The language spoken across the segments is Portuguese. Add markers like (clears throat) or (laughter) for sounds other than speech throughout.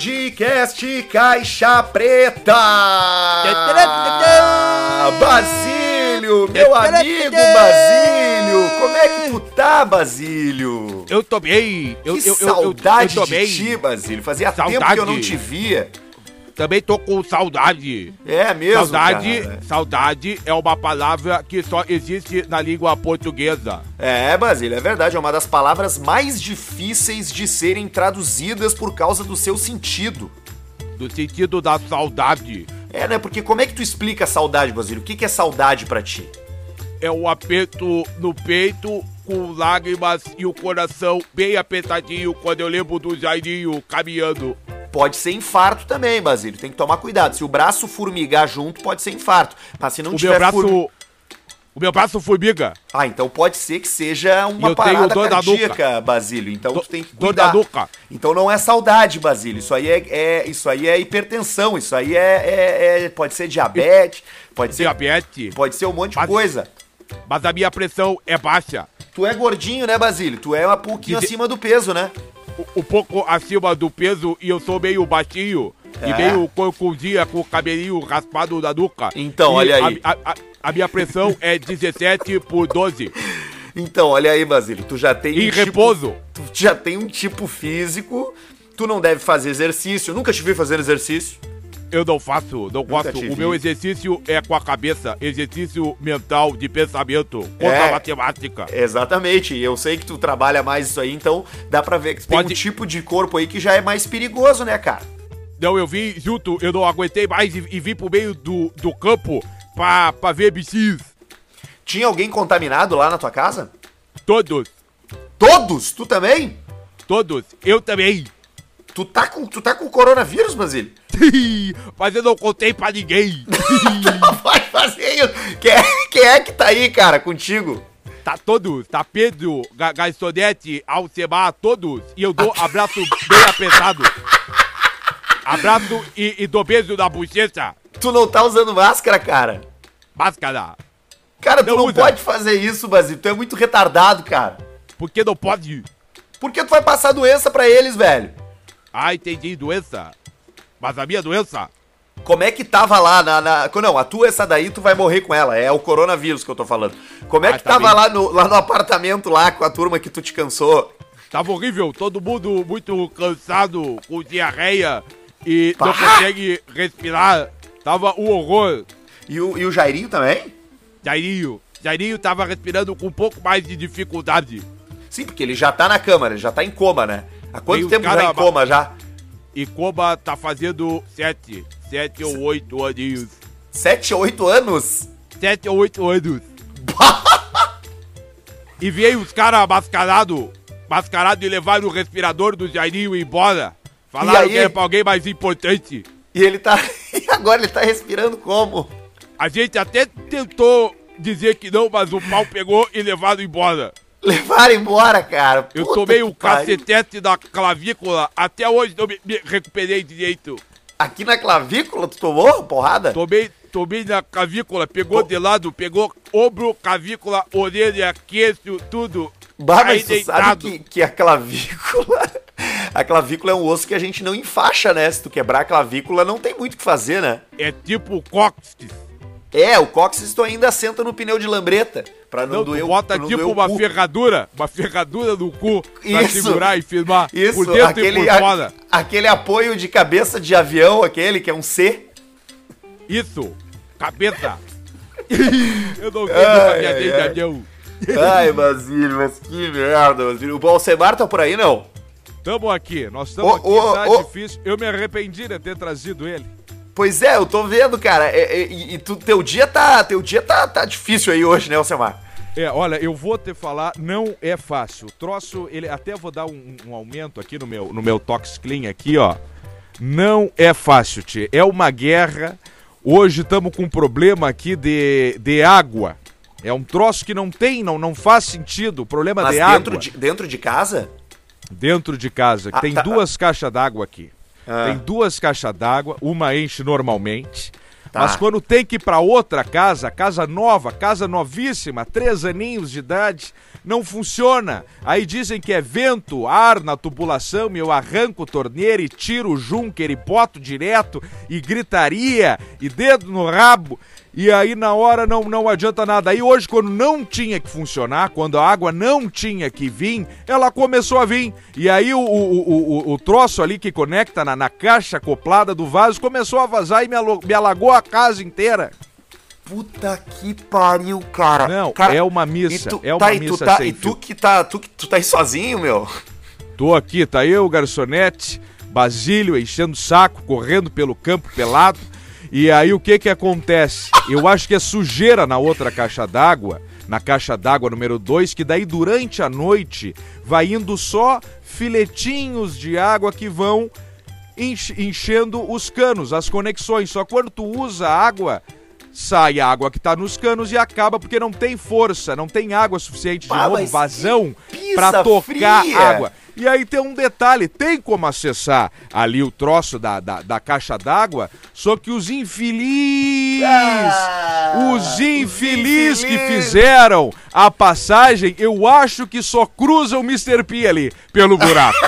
podcast Caixa Preta. Basílio, meu amigo Basílio, como é que tu tá, Basílio? Eu tô bem. Eu, que eu, eu, saudade eu, eu tô de ti, Basílio. Fazia tempo Saudade. que eu não te via. Também tô com saudade. É mesmo, saudade, cara. saudade é uma palavra que só existe na língua portuguesa. É, Basílio, é verdade. É uma das palavras mais difíceis de serem traduzidas por causa do seu sentido. No sentido da saudade. É, né? Porque como é que tu explica saudade, Basílio? O que que é saudade pra ti? É o aperto no peito com lágrimas e o coração bem apertadinho quando eu lembro do Jairinho caminhando. Pode ser infarto também, Basílio. Tem que tomar cuidado. Se o braço formigar junto, pode ser infarto. Mas se não O tiver meu braço. form- O meu braço formiga. Ah, então pode ser que seja uma eu tenho parada dor da cardíaca, Basílio. Então Do- tu tem que dor cuidar. da nuca. Então não é saudade, Basílio. Isso aí é, é- isso aí é hipertensão. Isso aí é, é- é- pode ser diabetes, pode ser, Diabetes. pode ser um monte de Mas- coisa. Mas a minha pressão é baixa. Tu é gordinho, né, Basílio? Tu é um pouquinho Dize- acima do peso, né? Um pouco acima do peso e eu sou meio baixinho. É? E meio corcundinha com o cabelinho raspado na nuca. Então, E olha aí. A, a- a minha pressão é 17 por 12. Então, olha aí, Basílio. Tu já tem Em um tipo- repouso. tu já tem um tipo físico. Tu não deve fazer exercício. Nunca te vi fazendo exercício. Eu não faço, não gosto. te O vi. meu exercício é com a cabeça. Exercício mental de pensamento. Contra É. a matemática. Exatamente, e eu sei que tu trabalha mais isso aí, então dá pra ver que tu tem Pode- um tipo de corpo aí que já é mais perigoso, né, cara? Não, eu vim junto, eu não aguentei mais e, e vim pro meio do, do campo pra, pra ver bichinhos. Tinha alguém contaminado lá na tua casa? Todos, Todos? Tu também? todos. Eu também. Tu tá com, tu tá com coronavírus, Basílio? (laughs) Mas eu não contei pra ninguém. (laughs) Não vai fazer isso. Quem é, quem é que tá aí, cara, contigo? Tá todos, tá Pedro, Ga- Gastonete, Alcemar, todos. E eu dou abraço bem apertado. Abraço e, e dou beijo na bochecha. Tu não tá usando máscara, cara? Máscara. Cara, tu Não não usa. pode fazer isso, Basílio. Tu é muito retardado, cara. Por que não pode? Por que tu vai passar doença pra eles, velho? Ah, entendi, doença. Mas a minha doença? Como é que tava lá na, na- Não, a tua essa daí tu vai morrer com ela. É o coronavírus que eu tô falando. Como é Ah, que tá tava bem. lá no, lá no apartamento lá com a turma que tu te cansou? Tava horrível, todo mundo muito cansado, com diarreia e não consegue respirar. Tava um horror. E o, e o Jairinho também? Jairinho, Jairinho tava respirando com um pouco mais de dificuldade. Sim, porque ele já tá na cama, ele já tá em coma, né? Há quanto Tem tempo já cara- em coma já? E Koba tá fazendo sete, sete ou oito aninhos. Sete, oito anos? Sete ou oito anos. (laughs) e veio os caras mascarados, mascarado e levaram o respirador do Jairinho embora. Falaram que era pra alguém mais importante. E ele tá. (laughs) E agora ele tá respirando como? A gente até tentou dizer que não, mas o pau pegou e levaram embora. Levaram embora, cara. Eu Puta tomei que o cacetete da clavícula, até hoje não me, me recuperei direito. Aqui na clavícula tu tomou porrada? Tomei, tomei na clavícula, pegou de lado, pegou ombro, clavícula, orelha, queixo, tudo. Bah, mas tu sabe que, que a clavícula. (laughs) A clavícula é um osso que a gente não enfaixa, né? Se tu quebrar a clavícula, não tem muito o que fazer, né? É tipo cóccix. É, o cóccix tu ainda senta no pneu de lambreta. Pra não, Não, doer bota não tipo uma ferradura, uma ferradura no cu pra Isso. segurar e firmar Isso, por dentro aquele, e por fora. aquele apoio de cabeça de avião, aquele que é um C. Isso, cabeça. (laughs) Eu não sei Ai, minha ai, de avião. Ai, Basílio, mas que merda, Basílio. O Alcemar tá por aí, não? Tamo aqui, nós estamos Ô, aqui, ô, tá ô. difícil. Eu me arrependi de ter trazido ele. Pois é, eu tô vendo, cara. É, é, e e tu, teu dia tá. Teu dia tá, tá difícil aí hoje, né, Alcemar? É, olha, eu vou te falar, não é fácil. O troço, ele até vou dar um, um aumento aqui no meu, no meu Tox Clean aqui, ó. Não é fácil, tio. É uma guerra. Hoje estamos com um problema aqui de, de água. É um troço que não tem, não, não faz sentido. O problema Mas de dentro água de, dentro de casa? dentro de casa. Ah, tem tá. duas caixas d'água aqui. Ah. Tem duas caixas d'água, uma enche normalmente. Tá. Mas quando tem que ir pra outra casa, casa nova, casa novíssima, três aninhos de idade, não funciona. Aí dizem que é vento, ar na tubulação, e eu arranco o torneiro e tiro o junker e boto direto, e gritaria, e dedo no rabo. E aí na hora não, não adianta nada. Aí hoje, quando não tinha que funcionar, quando a água não tinha que vir, ela começou a vir. E aí o, o, o, o troço ali que conecta na, na caixa acoplada do vaso começou a vazar e me, me alagou a casa inteira. Puta que pariu, cara. Não, cara, é uma missa. Tu, é uma tá, missa e tu, tá, e tu que tá, tu, tu tá aí sozinho, meu? Tô aqui, tá eu, garçonete, Basílio enchendo o saco, correndo pelo campo pelado. E aí o que que acontece? Eu acho que é sujeira na outra caixa d'água, na caixa d'água número 2, que daí durante a noite vai indo só filetinhos de água que vão enchendo os canos, as conexões. Só quando tu usa água sai a água que está nos canos e acaba porque não tem força, não tem água suficiente de novo, vazão para tocar fria. água. E aí tem um detalhe, tem como acessar ali o troço da, da, da caixa d'água, só que os infelizes, ah, os infelizes que fizeram a passagem, eu acho que só cruzam o Mr. P ali pelo buraco.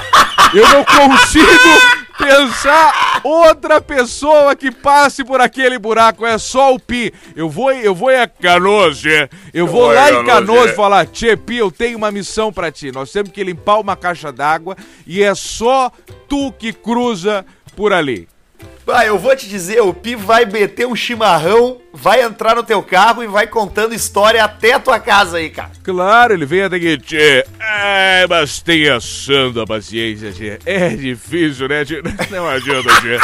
eu não consigo pensar outra pessoa que passe por aquele buraco. É só o Pi. Eu vou, eu vou em Canoas, Eu vou lá em Canoas e falar, Tchê, Pi, eu tenho uma missão para ti. Nós temos que limpar uma caixa d'água e é só tu que cruza por ali. Vai, eu vou te dizer, o Pi vai meter um chimarrão, vai entrar no teu carro e vai contando história até a tua casa aí, cara. Claro, ele vem até aqui, tchê. É, mas tenha santa paciência, tchê. É difícil, né, tchê? (laughs) Não adianta, tchê.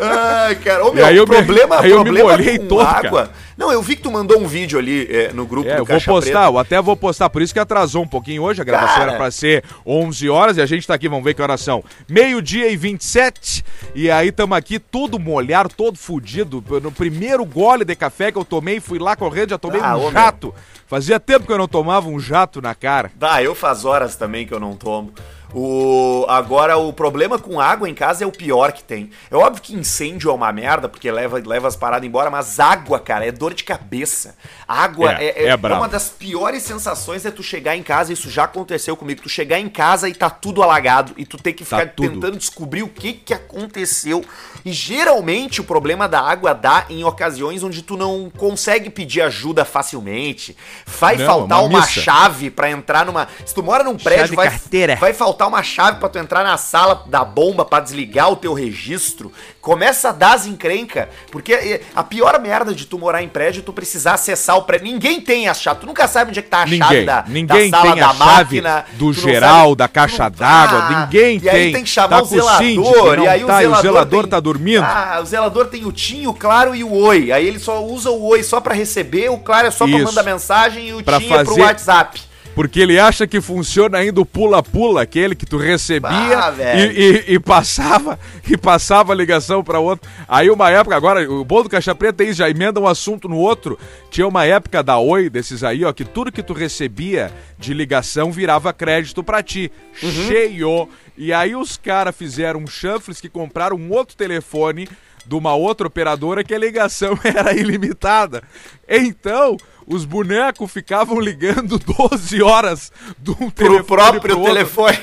(laughs) Ai, cara, o meu, aí problema, me, aí problema eu me molhei com todo, água... Cara não, eu vi que tu mandou um vídeo ali é, no grupo é, do eu vou postar, eu até vou postar, por isso que atrasou um pouquinho hoje, a gravação Cara. era pra ser 11 horas e a gente tá aqui, vamos ver que horas são. Meio-dia e 27, e aí tamo aqui todo molhado, todo fudido. No primeiro gole de café que eu tomei, fui lá correndo, já tomei ah, um jato. Fazia tempo que eu não tomava um jato na cara. Dá, eu faz horas também que eu não tomo. O, agora, o problema com água em casa é o pior que tem. É óbvio que incêndio é uma merda, porque leva, leva as paradas embora, mas água, cara, é dor de cabeça. Água é, é, é, é uma das piores sensações é tu chegar em casa, isso já aconteceu comigo, tu chegar em casa e tá tudo alagado, e tu tem que tá ficar tá tentando descobrir o que que aconteceu. E geralmente o problema da água dá em ocasiões onde tu não consegue pedir ajuda facilmente. Vai não, faltar uma, uma chave para entrar numa. Se tu mora num prédio, vai, vai faltar faltar uma chave para tu entrar na sala da bomba para desligar o teu registro. Começa a dar as encrenca, porque eh, a pior merda de tu morar em prédio é tu precisar acessar o prédio. Ninguém tem a chave, tu nunca sabe onde é que tá a ninguém, chave da, ninguém da sala tem a da máquina, do geral, sabe, da caixa d'água, ninguém e tem. E aí tem que chamar tá o zelador, e aí tá, o zelador, o zelador tem, tá dormindo. Ah, o zelador tem o TIM, o Claro e o Oi. Aí ele só usa o Oi só para receber, o Claro é só pra mandar mensagem e o pra TIM fazer... é pro WhatsApp. Porque ele acha que funciona ainda o pula-pula, aquele que tu recebia ah, e, e, e, passava (laughs) e passava a ligação para outro. Aí uma época, agora, o bom do Caixa Preta é isso, já emenda um assunto no outro. Tinha uma época da Oi, desses aí, ó, que tudo que tu recebia de ligação virava crédito para ti. Uhum. Cheio. E aí os caras fizeram um chanfles que compraram um outro telefone de uma outra operadora que a ligação (laughs) era ilimitada. Então, os bonecos ficavam ligando (laughs) 12 horas do um pro próprio pro telefone.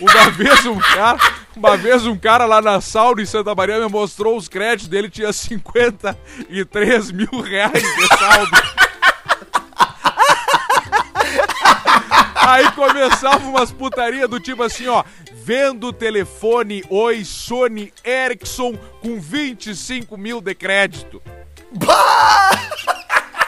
Uma vez um cara, uma vez um cara lá na sauna em Santa Maria me mostrou os créditos dele, tinha 53 mil reais de saldo. Aí começava umas putaria do tipo assim, ó, vendo telefone Oi Sony Ericsson com 25 mil de crédito. Bah!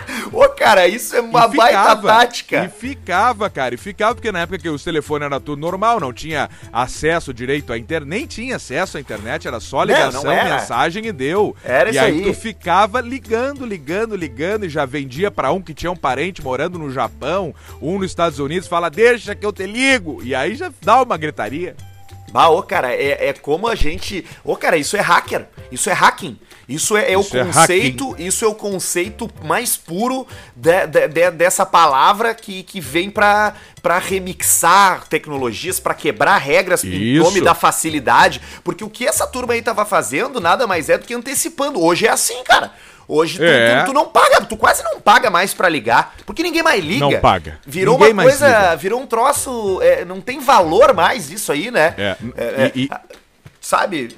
(laughs) Ô, cara, isso é uma ficava, baita tática. E ficava, cara, e ficava, porque na época que os telefones eram tudo normal, não tinha acesso direito à internet, nem tinha acesso à internet, era só ligação, não, não mensagem e deu. Era e isso aí. E aí tu ficava ligando, ligando, ligando, e já vendia para um que tinha um parente morando no Japão, um nos Estados Unidos, fala, deixa que eu te ligo. E aí já dá uma gritaria. Bah, ô, cara, é, é como a gente. Ô, cara, isso é hacker. Isso é hacking. Isso é, é Isso o é conceito. isso é o conceito mais puro de- de- de- dessa palavra que, que vem pra, pra remixar tecnologias, pra quebrar regras em Isso. nome da facilidade. Porque o que essa turma aí tava fazendo nada mais é do que antecipando. Hoje é assim, cara. Hoje tu, É. tu- tu não paga, tu quase não paga mais pra ligar, porque ninguém mais liga. Não paga. Virou Ninguém uma coisa, liga. virou um troço, é, não tem valor mais isso aí, né? É, É, e- é, sabe?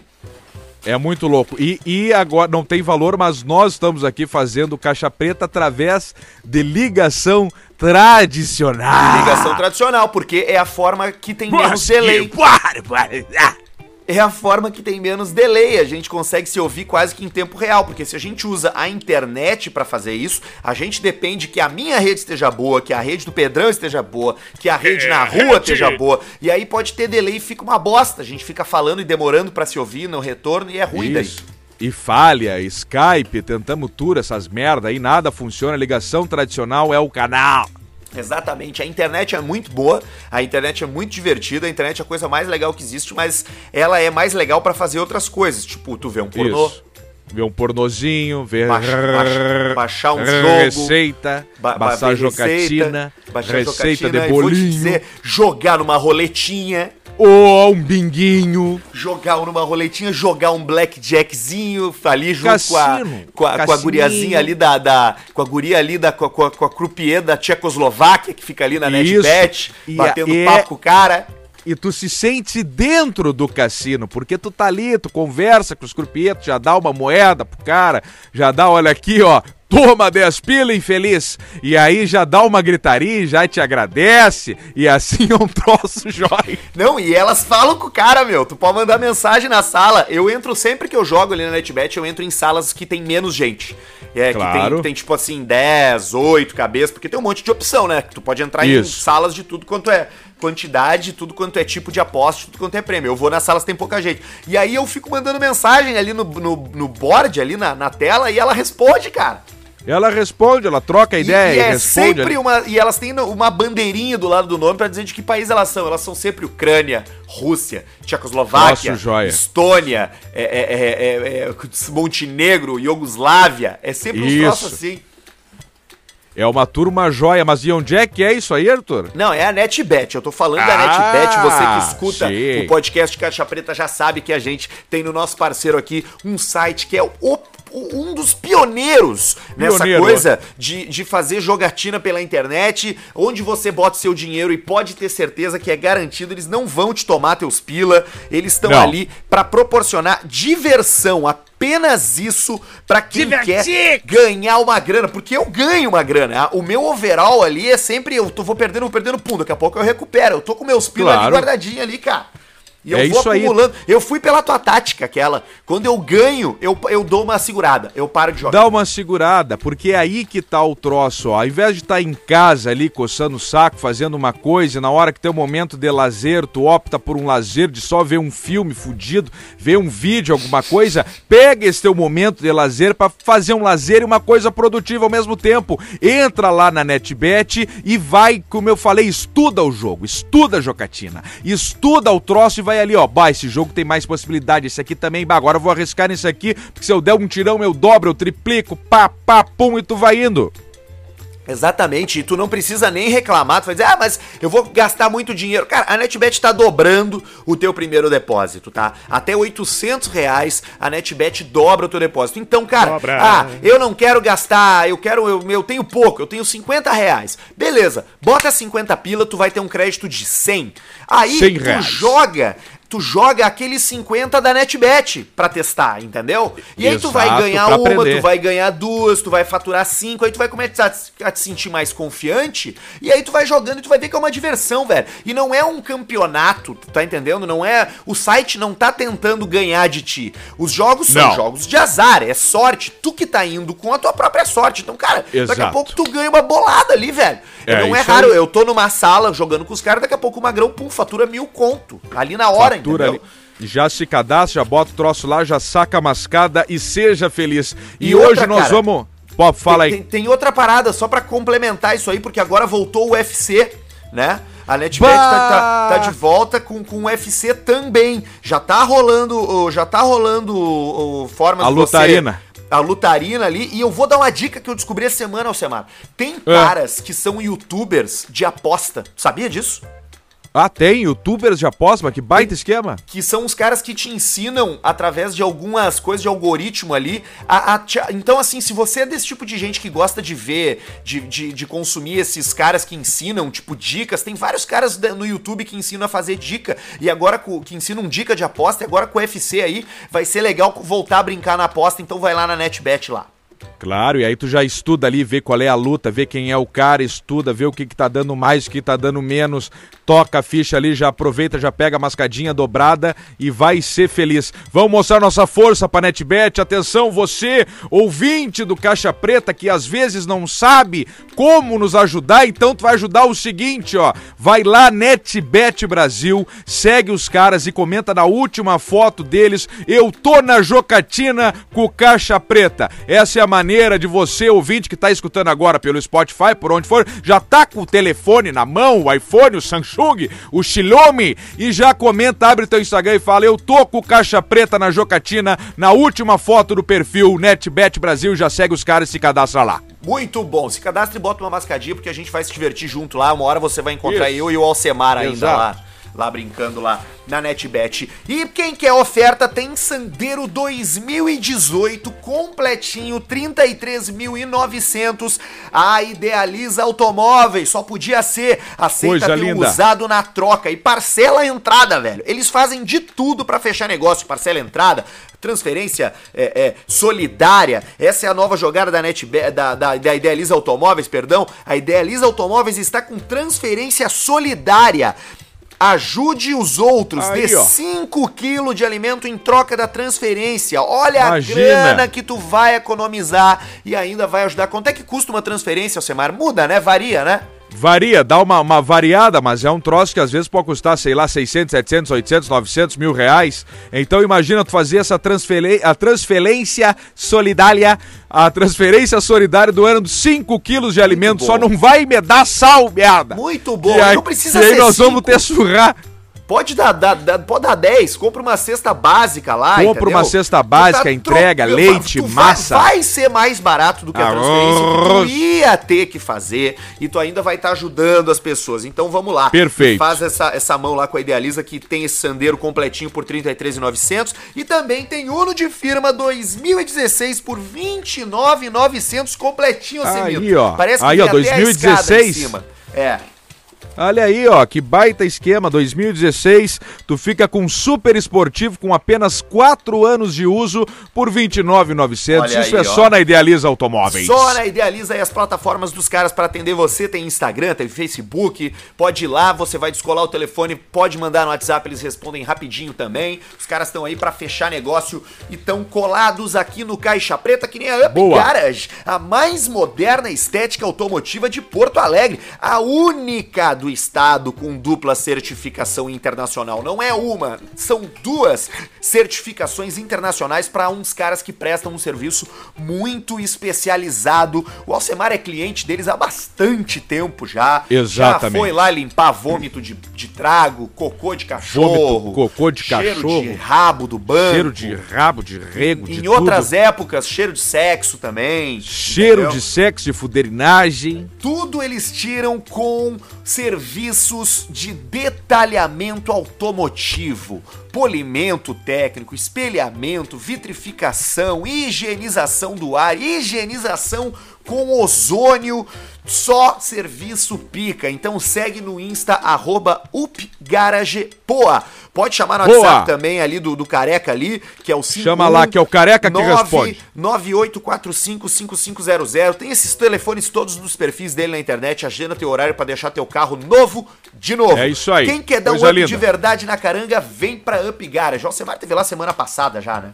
É muito louco. E, e agora não tem valor, mas nós estamos aqui fazendo caixa preta através de ligação tradicional. Ligação tradicional, porque é a forma que tem menos delay. (laughs) que barbaridade. É a forma que tem menos delay. A gente consegue se ouvir quase que em tempo real, porque se a gente usa a internet pra fazer isso, a gente depende que a minha rede esteja boa, que a rede do Pedrão esteja boa, que a rede na rua esteja boa. E aí pode ter delay e fica uma bosta. A gente fica falando e demorando pra se ouvir no retorno e é ruim daí. Isso. E falha, Skype, tentamos tudo, essas merda aí, nada funciona. Ligação tradicional é o canal. Exatamente, a internet é muito boa, a internet é muito divertida, a internet é a coisa mais legal que existe, mas ela é mais legal pra fazer outras coisas, tipo, tu vê um pornô, Isso. Ver um pornozinho, ver Baixa- baixa- baixar um jogo, receita, ba- ba- baixar ver jocatina, baixar receita de e vou te bolinho, dizer, jogar numa roletinha, ou um binguinho. jogar numa roletinha, jogar um blackjackzinho ali junto com a, Cassino, com a, com a cassininho. guriazinha ali da, da- com a guria ali da, com a, com a, com a croupier da Tchecoslováquia, que fica ali na Isso. NetBet, E batendo e- papo com o cara. E tu se sente dentro do cassino, porque tu tá ali, tu conversa com os crupietos, já dá uma moeda pro cara, já dá, olha aqui, ó, toma 10 pila, infeliz. E aí já dá uma gritaria, já te agradece, e assim é um troço (laughs) jóia. Não, e elas falam com o cara, meu. Tu pode mandar mensagem na sala. Eu entro sempre que eu jogo ali na NetBet, eu entro em salas que tem menos gente. É, que Claro. tem, tem tipo assim 10, 8 cabeças, porque tem um monte de opção, né? Tu pode entrar Isso. em salas de tudo quanto é quantidade, tudo quanto é tipo de aposta, tudo quanto é prêmio. Eu vou nas salas tem pouca gente. E aí eu fico mandando mensagem ali no, no, no board, ali na, na tela, e ela responde, cara. Ela responde, ela troca a ideia e, e, é responde. sempre uma. E elas têm uma bandeirinha do lado do nome pra dizer de que país elas são. Elas são sempre Ucrânia, Rússia, Tchecoslováquia. Estônia, é, é, é, é, é, Montenegro, Iugoslávia. É sempre Isso. troços assim. É uma turma joia, mas e onde é que é isso aí, Arthur? Não, é a NetBet. Eu tô falando da Ah, NetBet. Você que escuta sim. o podcast Caixa Preta já sabe que a gente tem no nosso parceiro aqui um site que é o um dos pioneiros nessa Pioneiro. coisa de, de fazer jogatina pela internet, onde você bota seu dinheiro e pode ter certeza que é garantido, eles não vão te tomar teus pila, eles estão ali pra proporcionar diversão, apenas isso pra quem Divertir! quer ganhar uma grana, porque eu ganho uma grana. ah, O meu overall ali é sempre eu tô, vou perdendo, vou perdendo pum, daqui a pouco eu recupero. Eu tô com meus pila ali Claro. guardadinho ali, cara. E eu É vou isso aí. acumulando. Eu fui pela tua tática, aquela. Quando eu ganho, eu, eu dou uma segurada. Eu paro de jogar. Dá uma segurada, porque é aí que tá o troço, ó. Ao invés de estar em casa ali, coçando o saco, fazendo uma coisa, e na hora que tem um momento de lazer, tu opta por um lazer de só ver um filme fudido, ver um vídeo, alguma coisa, pega esse teu momento de lazer pra fazer um lazer e uma coisa produtiva ao mesmo tempo. Entra lá na NetBet e vai, como eu falei, estuda o jogo, estuda a jocatina, estuda o troço e vai ali, ó. Bah, esse jogo tem mais possibilidade, esse aqui também, bah, agora eu vou arriscar nesse aqui, porque se eu der um tirão eu dobro, eu triplico, pá, pá, pum, e tu vai indo. Exatamente, e tu não precisa nem reclamar, tu vai dizer, ah, mas eu vou gastar muito dinheiro. Cara, a NetBet tá dobrando o teu primeiro depósito, tá? Até 800 reais a NetBet dobra o teu depósito. Então, cara, Dobra. ah, eu não quero gastar, eu quero, eu, eu tenho pouco, eu tenho 50 reais. Beleza, bota 50 pila, tu vai ter um crédito de 100. Aí 100 tu joga... Tu joga aqueles 50 da NetBet pra testar, entendeu? E aí tu vai Exato, ganhar uma, aprender. tu vai ganhar duas, tu vai faturar cinco, aí tu vai começar a te- sentir mais confiante, e aí tu vai jogando e tu vai ver que é uma diversão, velho. E não é um campeonato, tu tá entendendo? Não é. O site não tá tentando ganhar de ti. Os jogos são Não. jogos de azar, é sorte. Tu que tá indo com a tua própria sorte. Então, cara, daqui a Exato. pouco tu ganha uma bolada ali, velho. É, não é raro, aí. eu tô numa sala jogando com os caras, daqui a pouco o magrão, pum, fatura mil conto. Ali na hora, Ali. Já se cadastra, já bota o troço lá, já saca a mascada e seja feliz. E, E hoje outra, nós cara, vamos. Pô, fala tem, aí. Tem, tem outra parada, só pra complementar isso aí, porque agora voltou o UFC, né? A NetBet tá, tá, tá, de volta com, com o UFC também. Já tá rolando, já tá rolando o, o formas a de lutarina. você a lutarina ali. E eu vou dar uma dica que eu descobri essa semana, Alcemar. Tem é. caras que são youtubers de aposta. Sabia disso? Ah, tem youtubers de aposta, que baita tem, esquema. Que são os caras que te ensinam através de algumas coisas de algoritmo ali. A, a, então, assim, se você é desse tipo de gente que gosta de ver, de, de, de, consumir esses caras que ensinam, tipo, dicas, tem vários caras no YouTube que ensinam a fazer dica. E agora que ensinam dica de aposta, e agora com o UFC aí, vai ser legal voltar a brincar na aposta. Então vai lá na NetBet lá. Claro, e aí tu já estuda ali, vê qual é a luta, vê quem é o cara, estuda, vê o que, que tá dando mais, o que tá dando menos, toca a ficha ali, já aproveita, já pega a mascadinha dobrada e vai ser feliz. Vamos mostrar nossa força pra NetBet. Atenção, você, ouvinte do Caixa Preta, que às vezes não sabe como nos ajudar, então tu vai ajudar o seguinte, ó. Vai lá, NetBet Brasil, segue os caras e comenta na última foto deles. Eu tô na Jocatina com o Caixa Preta. Essa é a maneira de você, ouvinte que está escutando agora pelo Spotify, por onde for, já tá com o telefone na mão, o iPhone, o Samsung, o Xiaomi, e já comenta, abre teu Instagram e fala: Eu tô com caixa preta na Jocatina, na última foto do perfil NetBet Brasil, já segue os caras e se cadastra lá. Muito bom. Se cadastre e bota uma mascadinha, porque a gente vai se divertir junto lá. Uma hora você vai encontrar Isso. eu e o Alcemar ainda Exato. lá lá brincando lá na NetBet. E quem quer oferta tem Sandero 2018 completinho, 33.900. A Idealiza Automóveis, só podia ser, aceita linda. usado na troca e parcela a entrada, velho. Eles fazem de tudo para fechar negócio, parcela a entrada, transferência é, é, solidária. Essa é a nova jogada da NetBet, da, da, da Idealiza Automóveis, perdão. A Idealiza Automóveis está com transferência solidária. Ajude os outros, Aí, dê 5 quilos de alimento em troca da transferência. Olha Imagina. a grana que tu vai economizar e ainda vai ajudar. Quanto é que custa uma transferência, Alcemar? Muda, né? Varia, né? Varia, dá uma, uma variada, mas é um troço que às vezes pode custar, sei lá, 600, 700, 800, 900 mil reais. Então imagina tu fazer essa transferência, a transferência solidária, a transferência solidária do ano de 5 quilos de alimento, só não vai me dar sal, merda. Muito bom, e aí, não precisa e aí nós cinco. vamos ter surrar. Pode dar, dar, dar, pode dar 10, compra uma cesta básica lá, Compra entendeu? uma cesta básica, tá entrega, tro... leite, massa. Vai, vai, ser mais barato do que a transferência que tu ia ter que fazer e tu ainda vai estar tá ajudando as pessoas. Então vamos lá. Perfeito. Faz essa, essa mão lá com a Idealiza que tem esse sandeiro completinho por 33,900 e também tem Uno de firma 2016 por 29,900 completinho, Aí, ó. Parece que Aí, ó, 2016. É. Olha aí, ó, que baita esquema, 2016, tu fica com um super esportivo com apenas 4 anos de uso por 29,900. Isso aí, é ó. só na Idealiza Automóveis. Só na Idealiza e as plataformas dos caras para atender você, tem Instagram, tem Facebook, pode ir lá, você vai descolar o telefone, pode mandar no WhatsApp, eles respondem rapidinho também. Os caras estão aí para fechar negócio e estão colados aqui no Caixa Preta, que nem a Up Boa. Garage, a mais moderna estética automotiva de Porto Alegre, a única do estado com dupla certificação internacional. Não é uma, são duas certificações internacionais para uns caras que prestam um serviço muito especializado. O Alcemar é cliente deles há bastante tempo já. Exatamente. Já foi lá limpar vômito de, de trago, cocô de cachorro. Vômito, cocô de cheiro cachorro. De rabo do banco. Cheiro de rabo, de rego, em, de Em outras épocas, cheiro de sexo também. Cheiro entendeu? de sexo, de fuderinagem. Tudo eles tiram com serviços de detalhamento automotivo, polimento técnico, espelhamento, vitrificação, higienização do ar, higienização com ozônio, só serviço pica. Então segue no Insta, arroba upgaragepoa. Pode chamar no Boa. WhatsApp também ali do, do Careca ali, que é o 5 Chama lá, que é o Careca que responde. 98455500. Tem esses telefones todos nos perfis dele na internet. Agenda teu horário para deixar teu carro novo de novo. É isso aí. Quem quer dar Coisa um up linda. de verdade na caranga, vem pra Up Garage. O Semar teve lá semana passada já, né?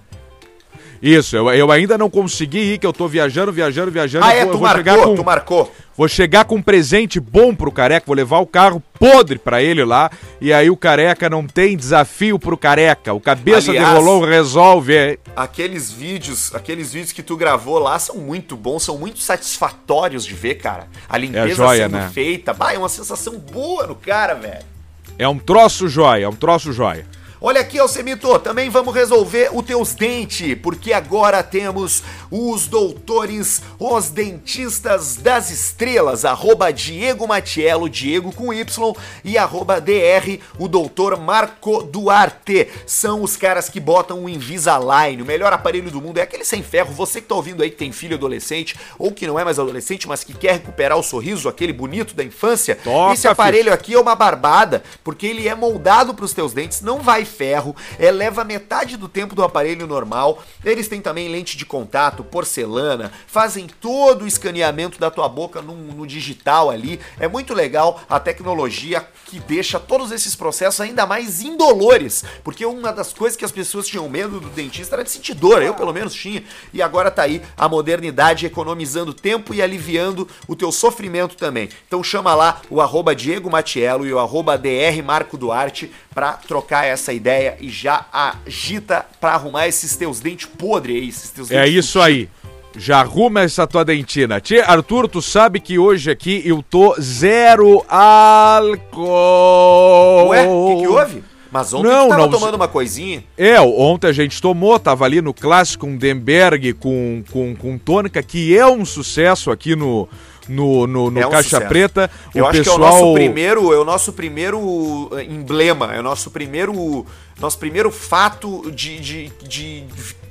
Isso, eu, eu ainda não consegui ir, que eu tô viajando, viajando, viajando. Ah, é, vou, tu marcou, com, tu marcou. Vou chegar com um presente bom pro careca, vou levar o carro podre pra ele lá. E aí o careca não tem desafio pro careca. O cabeça Aliás- de rolão resolve. é- Aqueles vídeos, aqueles vídeos que tu gravou lá são muito bons, são muito satisfatórios de ver, cara. A limpeza joia, sendo né? feita, bah, é uma sensação boa no cara, velho. É um troço jóia, é um troço jóia. Olha aqui, Alcemito, também vamos resolver os teus dentes, porque agora temos os doutores, os dentistas das estrelas, arroba Diego Matiello, Diego com Y, e arroba DR, o doutor Marco Duarte. São os caras que botam o Invisalign, o melhor aparelho do mundo, é aquele sem ferro. Você que tá ouvindo aí que tem filho adolescente, ou que não é mais adolescente, mas que quer recuperar o sorriso, aquele bonito da infância, Toca, esse aparelho aqui é uma barbada, porque ele é moldado para os teus dentes, não vai ferro, é, leva metade do tempo do aparelho normal. Eles têm também lente de contato, porcelana, fazem todo o escaneamento da tua boca no, no digital ali. É muito legal a tecnologia que deixa todos esses processos ainda mais indolores, porque uma das coisas que as pessoas tinham medo do dentista era de sentir dor, eu pelo menos tinha, e agora tá aí a modernidade economizando tempo e aliviando o teu sofrimento também. Então chama lá o arroba Diego Matiello e o arroba DR Marco Duarte pra trocar essa ideia e já agita pra arrumar esses teus dentes podres aí, esses teus É isso aí. Já arruma essa tua dentina. Tchê, Arthur, tu sabe que hoje aqui eu tô zero álcool. Ué, o que, que houve? Mas ontem Não, tava não, tomando uma coisinha. É, ontem a gente tomou, tava ali no clássico um Demberg com, com, com tônica, que é um sucesso aqui no, no, no, no É um Caixa sucesso. Preta. Eu o acho pessoal... que é o nosso primeiro, é o nosso primeiro eh, emblema, é o nosso primeiro, nosso primeiro fato de, de, de-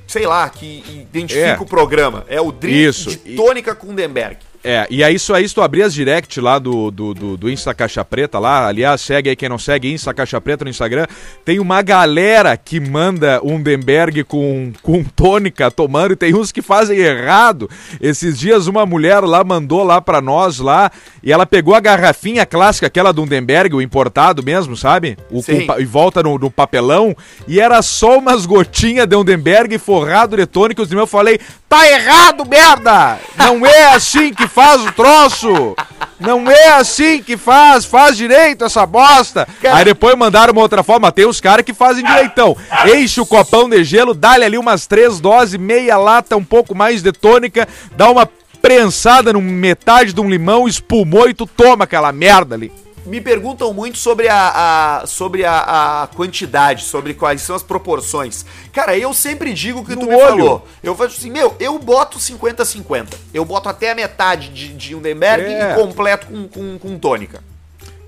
sei lá, que identifica É. o programa. É o drink Isso, de tônica com Denberg. É, e é isso aí, se tu abrir as direct lá do, do, do, do Insta Caixa Preta lá, aliás, segue aí quem não segue, Insta Caixa Preta no Instagram, tem uma galera que manda um Denberg com, com tônica tomando e tem uns que fazem errado. Esses dias uma mulher lá mandou lá pra nós lá e ela pegou a garrafinha clássica, aquela do Denberg, o importado mesmo, sabe? O, com e volta no, no papelão e era só umas gotinhas de Undenberg forrado de tônica. Meus eu falei, tá errado, merda! Não é assim que faz o troço! Não é assim que faz, faz direito essa bosta. Cara- Aí depois mandaram uma outra forma, tem os caras que fazem direitão. Enche o copão de gelo, dá-lhe ali umas três doses, meia lata, um pouco mais de tônica, dá uma prensada no metade de um limão, espumou e tu toma aquela merda ali. Me perguntam muito sobre a, a- sobre a, a quantidade, sobre quais são as proporções. Cara, eu sempre digo o que No tu me olho. falou. Eu faço assim, meu, eu boto 50-50. Eu boto até a metade de, de Undenberg É. e completo com, com, com tônica.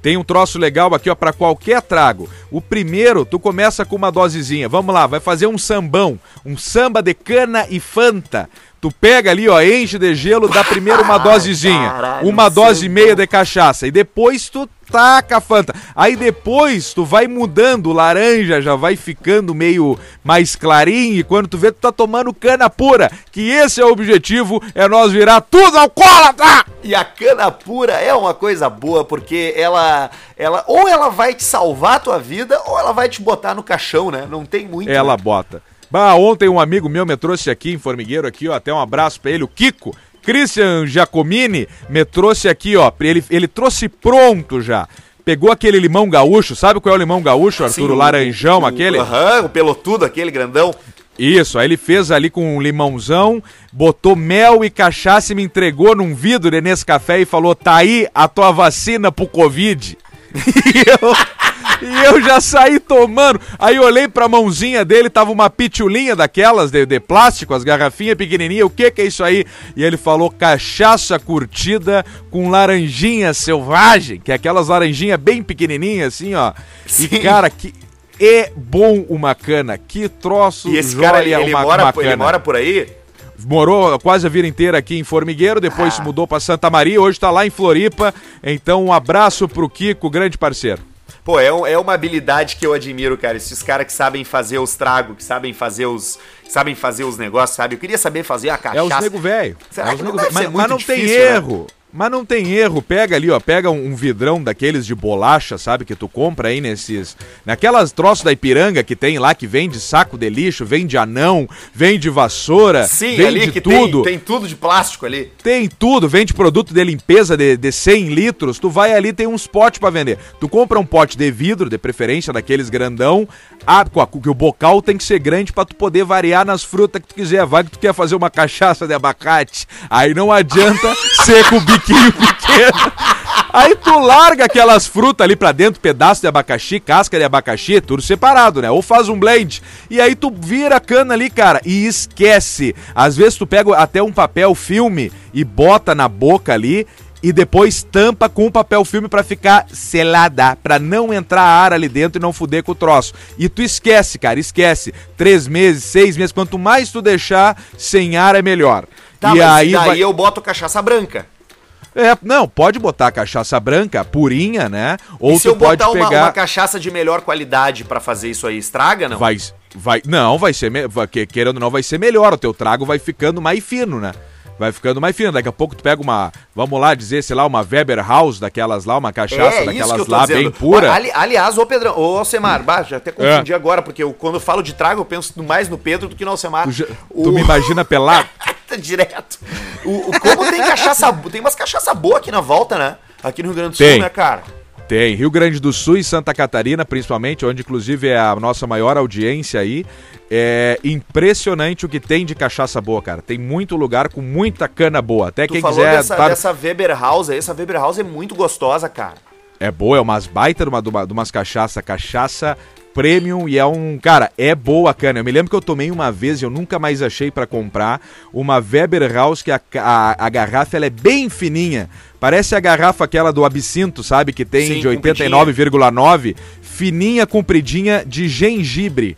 Tem um troço legal aqui, ó, pra qualquer trago. O primeiro, tu começa com uma dosezinha. Vamos lá, vai fazer um sambão, um samba de cana e fanta. Tu pega ali, ó, enche de gelo, dá primeiro uma (laughs) dosezinha, caralho, uma dose e meia de cachaça e depois tu taca a fanta. Aí depois tu vai mudando, laranja já vai ficando meio mais clarinho e quando tu vê tu tá tomando cana pura, que esse é o objetivo, é nós virar tudo alcoólatra! E a cana pura é uma coisa boa, porque ela, ela ou ela vai te salvar a tua vida, ou ela vai te botar no caixão, né? Não tem muito. Ela né? bota. Bah, ontem um amigo meu me trouxe aqui em Formigueiro, aqui, ó, até um abraço pra ele, o Kiko. Christian Giacomini me trouxe aqui, ó, ele, ele trouxe pronto já. Pegou aquele limão gaúcho, sabe qual é o limão gaúcho, Arthur? Sim, o laranjão, o- aquele? Aham, o pelotudo, aquele grandão. Isso, aí ele fez ali com um limãozão, botou mel e cachaça e me entregou num vidro de Nescafé e falou: tá aí a tua vacina pro Covid. (laughs) E eu, e eu já saí tomando. Aí olhei pra mãozinha dele, tava uma pitulinha daquelas de, de plástico, as garrafinhas pequenininhas. O que que é isso aí? E ele falou cachaça curtida com laranjinha selvagem, que é aquelas laranjinhas bem pequenininhas assim, ó. Sim. E cara, que é bom uma cana. Que troço E esse cara, ele, uma- mora, uma ele mora por aí? Morou quase a vida inteira aqui em Formigueiro, depois Ah. se mudou pra Santa Maria, hoje tá lá em Floripa. Então um abraço pro Kiko, grande parceiro. Pô, é, um- é uma habilidade que eu admiro, cara. Esses caras que sabem fazer os tragos, que sabem fazer os. que sabem fazer os negócios, sabe? Eu queria saber fazer a É cachaça. os nego velho. Será É que não nego velho. ser Mas, mas não tem difícil, né? Mas não tem erro, pega ali, ó, pega um, um vidrão daqueles de bolacha, sabe, que tu compra aí nesses, naquelas troços da Ipiranga que tem lá, que vende saco de lixo, vende anão, vende vassoura, Sim, vende ali que tudo. Tem, tem tudo de plástico ali. Tem tudo, vende produto de limpeza de, de 100 litros. Tu vai ali, tem uns potes pra vender. Tu compra um pote de vidro, de preferência daqueles grandão. A- que o bocal tem que ser grande pra tu poder variar nas frutas que tu quiser. Vai que tu quer fazer uma (laughs) cachaça de abacate. Aí não adianta ser com o biquinho (laughs) pequeno. Aí tu larga aquelas frutas ali pra dentro, pedaço de abacaxi, casca de abacaxi, tudo separado, né? Ou faz um blend. E aí tu vira a cana ali, cara, e esquece. Às vezes tu pega até um papel filme e bota na boca ali e depois tampa com o papel filme pra ficar selada, pra não entrar ar ali dentro e não fuder com o troço. E tu esquece, cara, esquece. Três meses, seis meses, quanto mais tu deixar sem ar é melhor. Tá, e mas aí daí vai... eu boto cachaça branca. É, não, pode botar cachaça branca, purinha, né? Ou e se eu pode botar uma, pegar. uma cachaça de melhor qualidade pra fazer isso aí, estraga, não? Vai, vai, não, vai ser, me- vai- que- querendo ou não, vai ser melhor. O teu trago vai ficando mais fino, né? Vai ficando mais fino. Daqui a pouco tu pega uma, vamos lá dizer, sei lá, uma Weber House daquelas lá, uma cachaça daquelas lá bem pura. Ali- aliás, ô Pedrão, ô Alcemar, bah, já até confundi agora, porque eu, quando eu falo de trago, eu penso mais no Pedro do que no Alcemar. Tu, já- O- tu me imagina pelado? (laughs) (laughs) Direto. O, o- como tem cachaça, tem umas cachaça boa aqui na volta, né? Aqui no Rio Grande do Sul, Tem. né, cara? Tem, Rio Grande do Sul e Santa Catarina, principalmente, onde inclusive é a nossa maior audiência aí. É impressionante o que tem de cachaça boa, cara. Tem muito lugar com muita cana boa. Até Tu quem falou quiser. dessa, tá- dessa Weber House aí, essa Weber House é muito gostosa, cara. É boa, é umas baita de, uma, de, uma- de umas cachaça, cachaça premium e é um, cara, é boa a cana. Eu me lembro que eu tomei uma vez e eu nunca mais achei pra comprar uma Weber House que a, a, a garrafa ela é bem fininha. Parece a garrafa aquela do absinto, sabe, que tem Sim, de 89,9, fininha, compridinha de gengibre.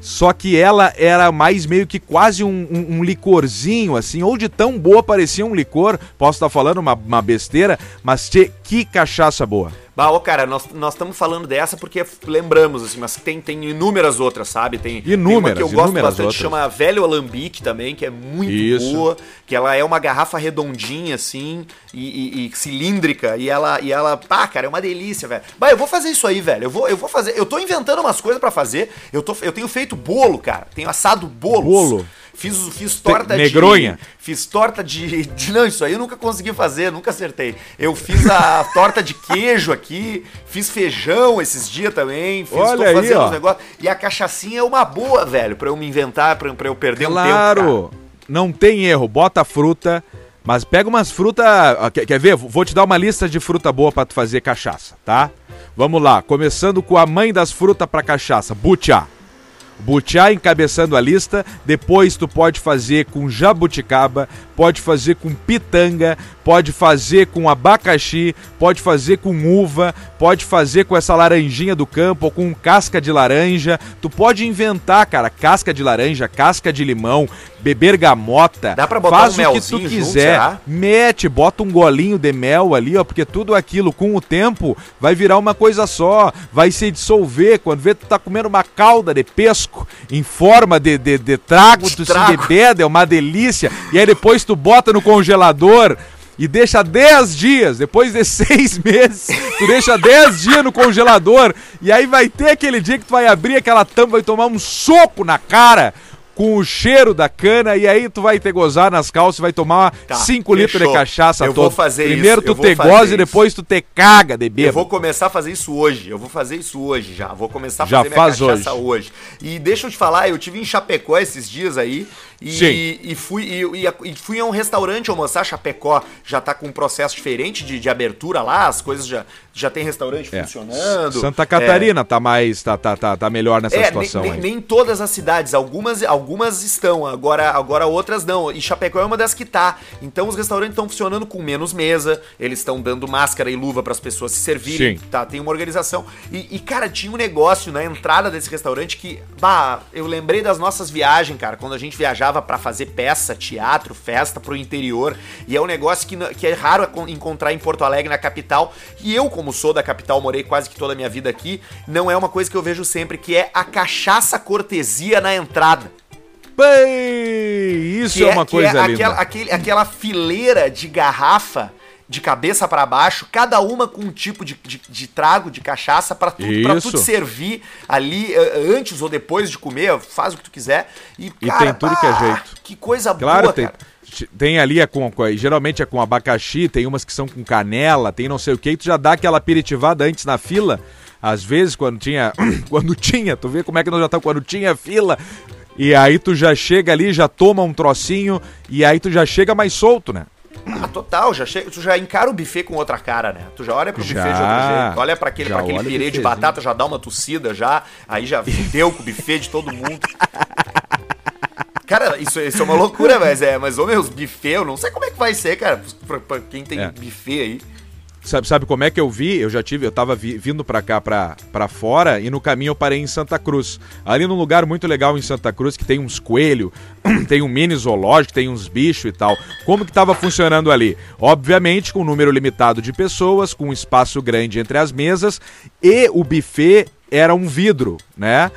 Só que ela era mais meio que quase um, um- um licorzinho, assim, ou de tão boa parecia um licor. Posso estar falando uma, uma besteira, mas tchê, que cachaça boa. Bah, ô, cara, nós nós estamos falando dessa porque lembramos, assim, mas tem, tem inúmeras outras, sabe? Tem, tem uma Inúmeras, que eu gosto inúmeras bastante, outras. chama Velho Alambique também, que é muito Isso. boa, que ela é uma garrafa redondinha, assim, e, e- e cilíndrica, e ela, e ela, pá, cara, é uma delícia, velho. Bah, eu vou fazer isso aí, velho, eu vou, eu vou fazer, eu tô inventando umas coisas pra fazer, eu, tô, eu tenho feito bolo, cara, tenho assado bolos. Bolo? Fiz, fiz torta negronha? de... Fiz torta de, de- Não, isso aí eu nunca consegui fazer, nunca acertei. Eu fiz a (laughs) torta de queijo aqui, fiz feijão esses dias também, fiz, Olha aí, ó. negócios. E a cachaçinha é uma boa, velho, pra eu me inventar, pra, pra eu perder um tempo. Claro, não tem erro, bota fruta, mas pega umas frutas. Quer, quer ver? Vou te dar uma lista de fruta boa pra tu fazer cachaça, tá? Vamos lá, começando com a mãe das frutas pra cachaça, butiá. Butiá encabeçando a lista, depois tu pode fazer com jabuticaba, pode fazer com pitanga, pode fazer com abacaxi, pode fazer com uva, pode fazer com essa laranjinha do campo ou com casca de laranja. Tu pode inventar, cara, casca de laranja, casca de limão, beber gamota. Dá pra botar faz um o que tu junto, quiser. será? Mete, bota um golinho de mel ali, ó, porque tudo aquilo com o tempo vai virar uma coisa só, vai se dissolver. Quando vê, tu tá comendo uma calda de pesco em forma de, de, de trago, De tu trago. se bebeda, é uma delícia. E aí depois tu bota no congelador. E deixa 10 dias, depois de (laughs) 6 meses, tu deixa 10 dias no congelador. E aí vai ter aquele dia que tu vai abrir aquela tampa, vai tomar um soco na cara com o cheiro da cana. E aí tu vai ter gozar nas calças, vai tomar Tá, 5 litros de cachaça Eu vou fazer Primeiro isso, tu te goza e depois tu te caga de Eu vou começar a fazer isso hoje. Eu vou fazer isso hoje já. Vou começar a Já fazer faz minha cachaça hoje. E deixa eu te falar, eu tive em Chapecó esses dias aí. E, e fui, e, e- fui a um restaurante almoçar. Chapecó já tá com um processo diferente de, de abertura lá, as coisas já, já tem restaurante É. funcionando. Santa É, Catarina tá mais, tá, tá, tá, tá melhor nessa é, situação nem, aí. nem todas as cidades, algumas, algumas estão, agora, agora outras não. E Chapecó é uma das que tá. Então os restaurantes estão funcionando com menos mesa, eles estão dando máscara e luva para as pessoas se servirem, Sim. tá? Tem uma organização. E, e, cara, tinha um negócio na entrada desse restaurante que, bah, eu lembrei das nossas viagens, cara, quando a gente viajava para fazer peça, teatro, festa pro interior. E é um negócio que, que é raro encontrar em Porto Alegre, na capital. E eu, como sou da capital, morei quase que toda a minha vida aqui, não é uma coisa que eu vejo sempre, que é a cachaça cortesia na entrada. Bem, isso Que é uma coisa linda. aquela, aquele- aquela fileira de garrafa de cabeça pra baixo, cada uma com um tipo de, de, de trago, de cachaça, pra tu, pra tu Isso. te servir ali eh, antes ou depois de comer, faz o que tu quiser. E, E cara, tem tudo que é jeito. Que coisa Claro, boa, tem, cara. tem ali, é com, geralmente é com abacaxi, tem umas que são com canela, tem não sei o que, e tu já dá aquela aperitivada antes na fila. Às vezes, quando tinha. (clears throat) quando tinha, tu vê como é que nós já estamos, quando tinha fila. E aí tu já chega ali, já toma um trocinho, e aí tu já chega mais solto, né? Ah, total, já chega, tu já encara o buffet com outra cara, né? Tu já olha pro Já, buffet de outro jeito, olha pra aquele, pra aquele pirê de batata, já dá uma tossida já, aí já deu com o buffet de todo mundo. Cara, isso, isso é uma loucura, mas é, mas ô meu, os buffet, eu não sei como é que vai ser, cara, pra, pra quem tem É. buffet aí. Sabe, sabe como é que eu vi? Eu já tive, eu tava vi- vindo pra cá, pra fora, e no caminho eu parei em Santa Cruz. Ali num lugar muito legal em Santa Cruz, que tem uns coelhos, (clears throat) tem um mini zoológico, tem uns bichos e tal. Como que tava funcionando ali? Obviamente com um número limitado de pessoas, com um espaço grande entre as mesas, e o buffet era um vidro, né?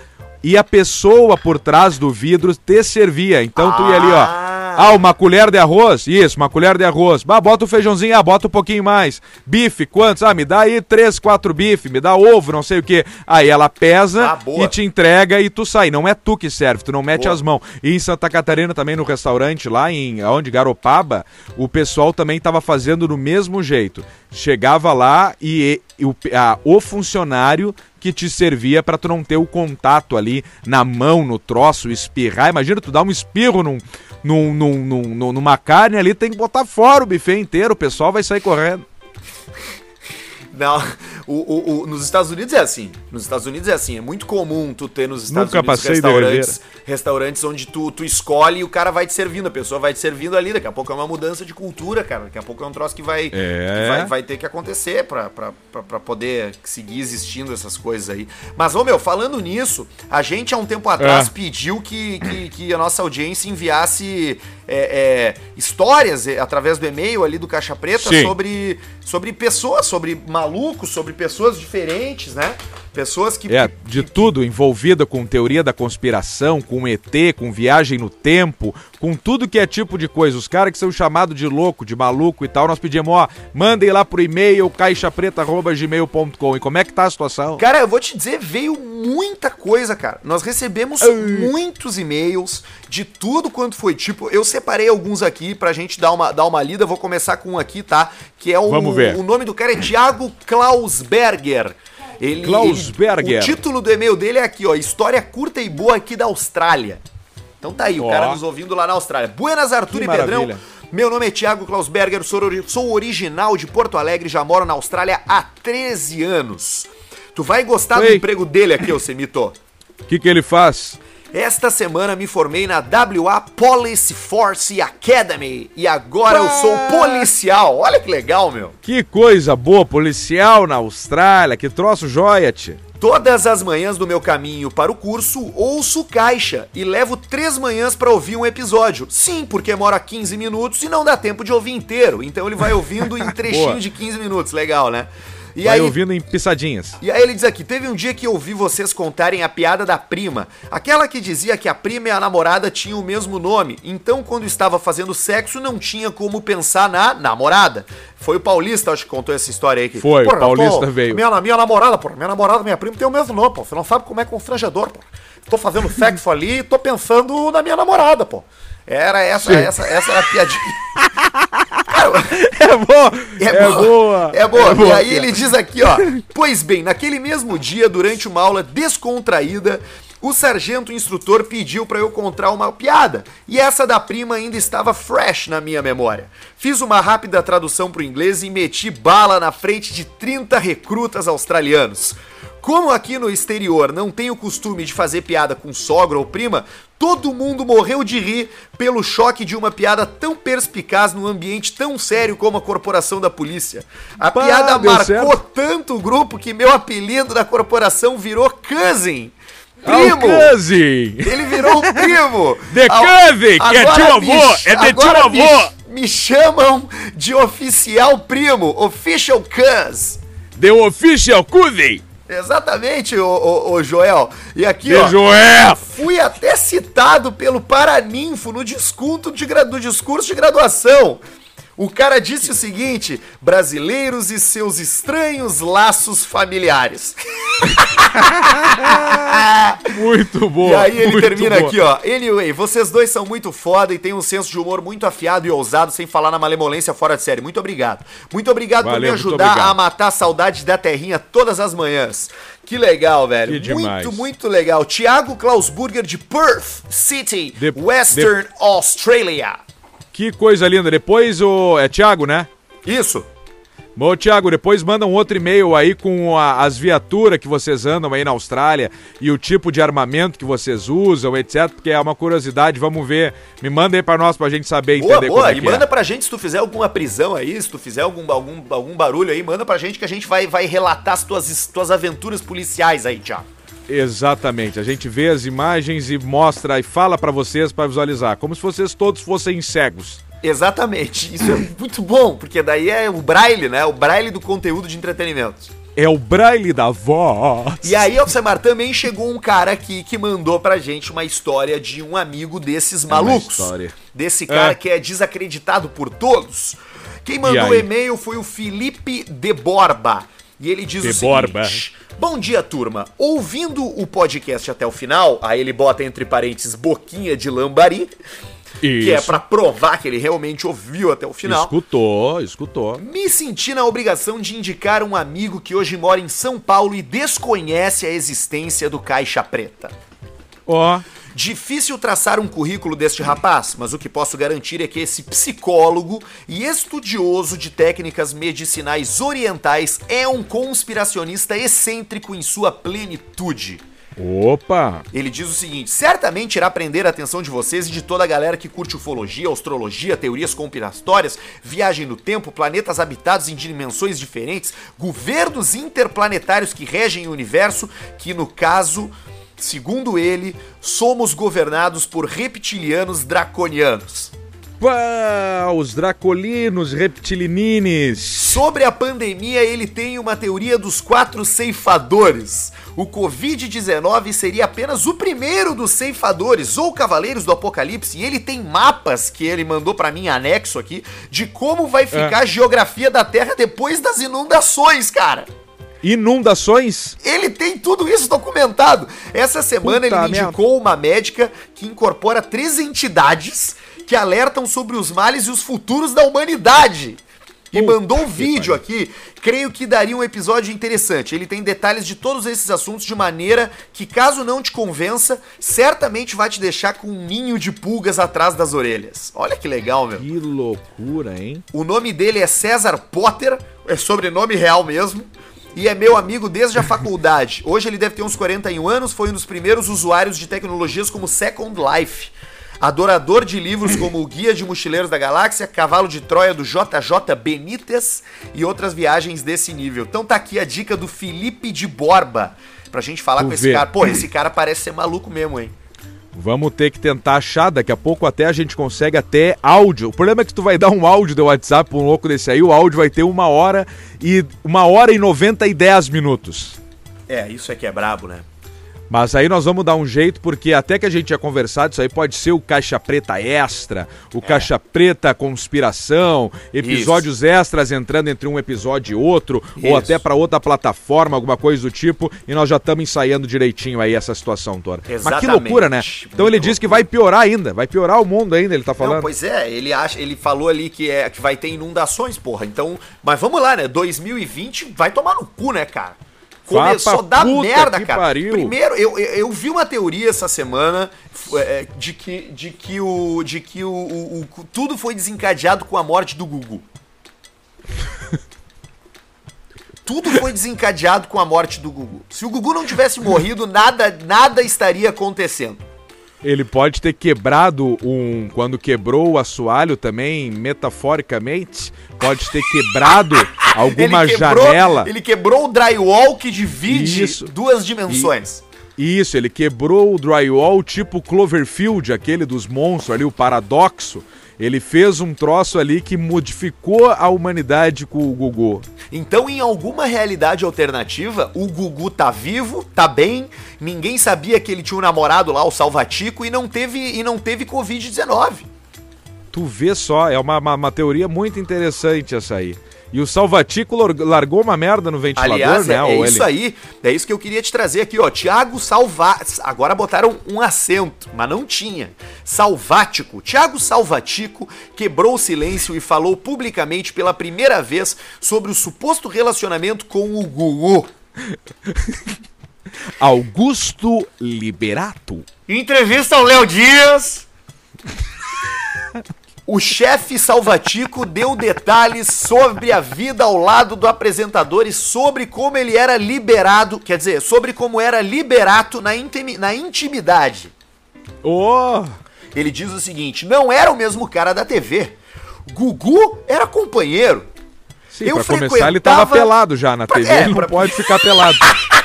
E a pessoa por trás do vidro te servia. Então tu ia ali, ó. Ah. Ah, uma colher de arroz? Isso, uma colher de arroz. Ah, bota o feijãozinho, ah, bota um pouquinho mais. Bife, quantos? Ah, me dá aí três, quatro bife, me dá ovo, não sei o quê. Aí ela pesa Ah, e te entrega e tu sai. Não é tu que serve, tu não mete Boa. as mãos. E em Santa Catarina também, no restaurante lá, em onde Garopaba, o pessoal também tava fazendo do mesmo jeito. Chegava lá e, e o, a- o funcionário que te servia pra tu não ter o contato ali na mão, no troço, espirrar. Imagina tu dar um espirro num, num- num- numa carne ali, tem que botar fora o buffet inteiro, o pessoal vai sair correndo. Não, o, o- o- nos Estados Unidos é assim. Nos Estados Unidos é assim. É muito comum tu ter nos Estados Nunca Unidos restaurantes, restaurantes onde tu, tu escolhe e o cara vai te servindo. A pessoa vai te servindo ali. Daqui a pouco é uma mudança de cultura, cara. Daqui a pouco é um troço que vai, É. que vai, vai ter que acontecer pra, pra, pra, pra poder seguir existindo essas coisas aí. Mas, ô meu, falando nisso, a gente há um tempo atrás É. pediu que, que, que a nossa audiência enviasse é, é, histórias é, através do e-mail ali do Caixa Preta Sim. sobre, sobre pessoas, sobre malucos, sobre pessoas diferentes, né? Pessoas que. É, de tudo, envolvida com teoria da conspiração, com ET, com viagem no tempo, com tudo que é tipo de coisa. Os caras que são chamados de louco, de maluco e tal, nós pedimos, ó, mandem lá pro e-mail caixapreta.gmail.com. E como é que tá a situação? Cara, eu vou te dizer, veio muita coisa, cara. Nós recebemos muitos e-mails de tudo quanto foi tipo. Eu separei alguns aqui pra gente dar uma, dar uma lida. Vou começar com um aqui, tá? Que é o. Vamos ver. O nome do cara é Thiago Klausberger. Ele, Klausberger. ele- o título do e-mail dele é aqui, ó. História curta e boa aqui da Austrália. Então tá aí, o Ó. cara nos ouvindo lá na Austrália. Buenas, Arthur Que e Pedrão. maravilha. Meu nome é Thiago Klausberger, sou, sou original de Porto Alegre, já moro na Austrália há 13 anos. Tu vai gostar do emprego dele aqui, ô Semito. O que, que ele faz? Esta semana me formei na WA Police Force Academy e agora eu sou policial. Olha que legal, meu. Que coisa boa, policial na Austrália, que troço joia, tia. Todas as manhãs do meu caminho para o curso, ouço caixa e levo três manhãs para ouvir um episódio. Sim, porque mora 15 minutos e não dá tempo de ouvir inteiro. Então ele vai ouvindo em (laughs) trechinho de 15 minutos. Legal, né? E Vai aí, ouvindo em pisadinhas. E aí ele diz aqui, teve um dia que eu ouvi vocês contarem a piada da prima, aquela que dizia que a prima e a namorada tinham o mesmo nome, então quando estava fazendo sexo não tinha como pensar na namorada. Foi o Paulista, acho que contou essa história aí. Que, Foi, o "Porra, Paulista pô, veio." Minha, minha namorada, pô, minha namorada, minha prima tem o mesmo nome, pô, você não sabe como é constrangedor, pô. Tô fazendo (laughs) sexo ali e tô pensando na minha namorada, pô. Era essa, essa, essa era a piadinha. (laughs) É boa! É, É, boa. boa! É boa. É boa, e aí ele diz aqui, ó. Pois bem, naquele mesmo dia, durante uma aula descontraída, o sargento instrutor pediu pra eu contar uma piada. E essa da prima ainda estava fresh na minha memória. Fiz uma rápida tradução pro inglês e meti bala na frente de 30 recrutas australianos. Como aqui no exterior não tem o costume de fazer piada com sogra ou prima, todo mundo morreu de rir pelo choque de uma piada tão perspicaz num ambiente tão sério como a corporação da polícia. A Pá, piada marcou certo. tanto o grupo que meu apelido da corporação virou Cousin. Ao Primo! Ele virou um primo! (laughs) The Ao- cousin, que é me avô, é de me avô. Me chamam de oficial primo, official cuz. The official cousin! Exatamente, ô, ô, ô, Joel. E aqui, De ó. Joel! Fui até citado pelo Paraninfo no, desconto de no discurso de graduação. O cara disse o seguinte: brasileiros e seus estranhos laços familiares. (laughs) Muito boa. e aí ele termina boa. aqui, ó. Anyway, vocês dois são muito foda e têm um senso de humor muito afiado e ousado, sem falar na malemolência fora de série. Muito obrigado. Muito obrigado por me Valeu, ajudar a matar a saudade da terrinha todas as manhãs. Que legal, velho. Que. Muito, muito legal. Tiago Klausburger de Perth City, De- Western Australia. Que coisa linda. Depois o. É Thiago, né? Isso. Bom, Thiago, depois manda um outro e-mail aí com a- as viaturas que vocês andam aí na Austrália e o tipo de armamento que vocês usam, etc. Porque é uma curiosidade, vamos ver. Me manda aí pra nós pra gente saber Boa, entender como boa. é E manda é. pra gente se tu fizer alguma prisão aí, se tu fizer algum, algum, algum barulho aí, manda pra gente que a gente vai, vai relatar as tuas, tuas aventuras policiais aí, Thiago. Exatamente. A gente vê as imagens e mostra e fala pra vocês pra visualizar, como se vocês todos fossem cegos. Exatamente. Isso é muito bom, porque daí é o braille, né? O braille do conteúdo de entretenimento. É o braille da voz. E aí, Alcemar, também chegou um cara aqui que mandou pra gente uma história de um amigo desses malucos. história. Desse cara É. que é desacreditado por todos. Quem mandou o e-mail foi o Felipe de Borba. E ele diz De o Borba. seguinte: Bom dia, turma. Ouvindo o podcast até o final, aí ele bota entre parênteses boquinha de lambari, que é Isso. pra provar que ele realmente ouviu até o final. Escutou, escutou. Me senti na obrigação de indicar um amigo que hoje mora em São Paulo e desconhece a existência do Caixa Preta. Ó, Difícil traçar um currículo deste rapaz, mas o que posso garantir é que esse psicólogo e estudioso de técnicas medicinais orientais é um conspiracionista excêntrico em sua plenitude. opa. Ele diz o seguinte: certamente irá prender a atenção de vocês e de toda a galera que curte ufologia, astrologia, teorias conspiratórias, viagem no tempo, planetas habitados em dimensões diferentes, governos interplanetários que regem o universo, que no caso, segundo ele, somos governados por reptilianos draconianos. Pá, os dracolinos, reptilinines. Sobre a pandemia, ele tem uma teoria dos quatro ceifadores. O Covid-19 seria apenas o primeiro dos ceifadores ou cavaleiros do apocalipse. E ele tem mapas que ele mandou pra mim anexo aqui de como vai ficar a geografia da Terra depois das inundações, cara. Inundações? Ele tem tudo isso documentado. Essa semana Puta ele me indicou uma médica que incorpora três entidades que alertam sobre os males e os futuros da humanidade. E mandou um vídeo aqui, creio que daria um episódio interessante. Ele tem detalhes de todos esses assuntos de maneira que, caso não te convença, certamente vai te deixar com um ninho de pulgas atrás das orelhas. Olha que legal, meu. Que loucura, hein? O nome dele é César Potter, é sobrenome real mesmo. E é meu amigo desde a faculdade. (laughs) Hoje ele deve ter uns 41 anos, foi um dos primeiros usuários de tecnologias como Second Life. Adorador de livros como o Guia de Mochileiros da Galáxia, Cavalo de Troia do JJ Benítez e outras viagens desse nível. Então tá aqui a dica do Felipe de Borba. Pra gente falar Tu com esse vê. cara. Pô, esse cara parece ser maluco mesmo, hein? Vamos ter que tentar achar, daqui a pouco até a gente consegue até áudio. O problema é que tu vai dar um áudio do WhatsApp pra um louco desse aí, o áudio vai ter uma hora e uma hora e 90 e 10 minutos. É, isso é que é brabo, né? Mas aí nós vamos dar um jeito, porque até que a gente tinha conversado, isso aí pode ser o Caixa Preta Extra, o Caixa Preta Conspiração, episódios extras entrando entre um episódio e outro, ou Isso. até pra outra plataforma, alguma coisa do tipo, e nós já estamos ensaiando direitinho aí essa situação toda. Mas que Exatamente. loucura, né? Então ele Muito diz que vai piorar ainda, vai piorar o mundo ainda, ele tá falando. Não, pois é, ele acha, ele falou ali que é que vai ter inundações, porra. Então, mas vamos lá, né? 2020 vai tomar no cu, né, cara? Começou a pra dar puta merda, cara. pariu. Primeiro, eu, eu, eu vi uma teoria essa semana é, de que de que o de que o, o- o- tudo foi desencadeado com a morte do Gugu. (laughs) Tudo foi desencadeado com a morte do Gugu. Se o Gugu não tivesse morrido, nada nada estaria acontecendo. Ele pode ter quebrado um. Quando quebrou o assoalho também, metaforicamente, pode ter quebrado (laughs) alguma ele quebrou, janela. Ele quebrou o drywall que divide Isso. duas dimensões. Isso, ele quebrou o drywall tipo Cloverfield, aquele dos monstros ali, o paradoxo. Ele fez um troço ali que modificou a humanidade com o Gugu. Então, em alguma realidade alternativa, o Gugu tá vivo, tá bem, ninguém sabia que ele tinha um namorado lá, o Salvatico, e não teve, e não teve Covid-19. Tu vê só, é uma, uma, uma teoria muito interessante essa aí. E o Salvatico largou uma merda no ventilador, Aliás, né? é, é isso aí. É isso que eu queria te trazer aqui, ó. Tiago Salva... Agora botaram um acento, mas não tinha. Salvático. Tiago Salvatico quebrou o silêncio e falou publicamente pela primeira vez sobre o suposto relacionamento com o Gugu. (laughs) Augusto Liberato. Entrevista ao Léo Dias... (laughs) O chefe Salvatico deu detalhes sobre a vida ao lado do apresentador e sobre como ele era liberado, quer dizer, sobre como era liberato na, intimi na intimidade. Oh! Ele diz o seguinte: não era o mesmo cara da TV. Gugu era companheiro. Sim, eu pra começar, ele tava pelado já na TV, é, ele não pra... pode ficar pelado. (laughs)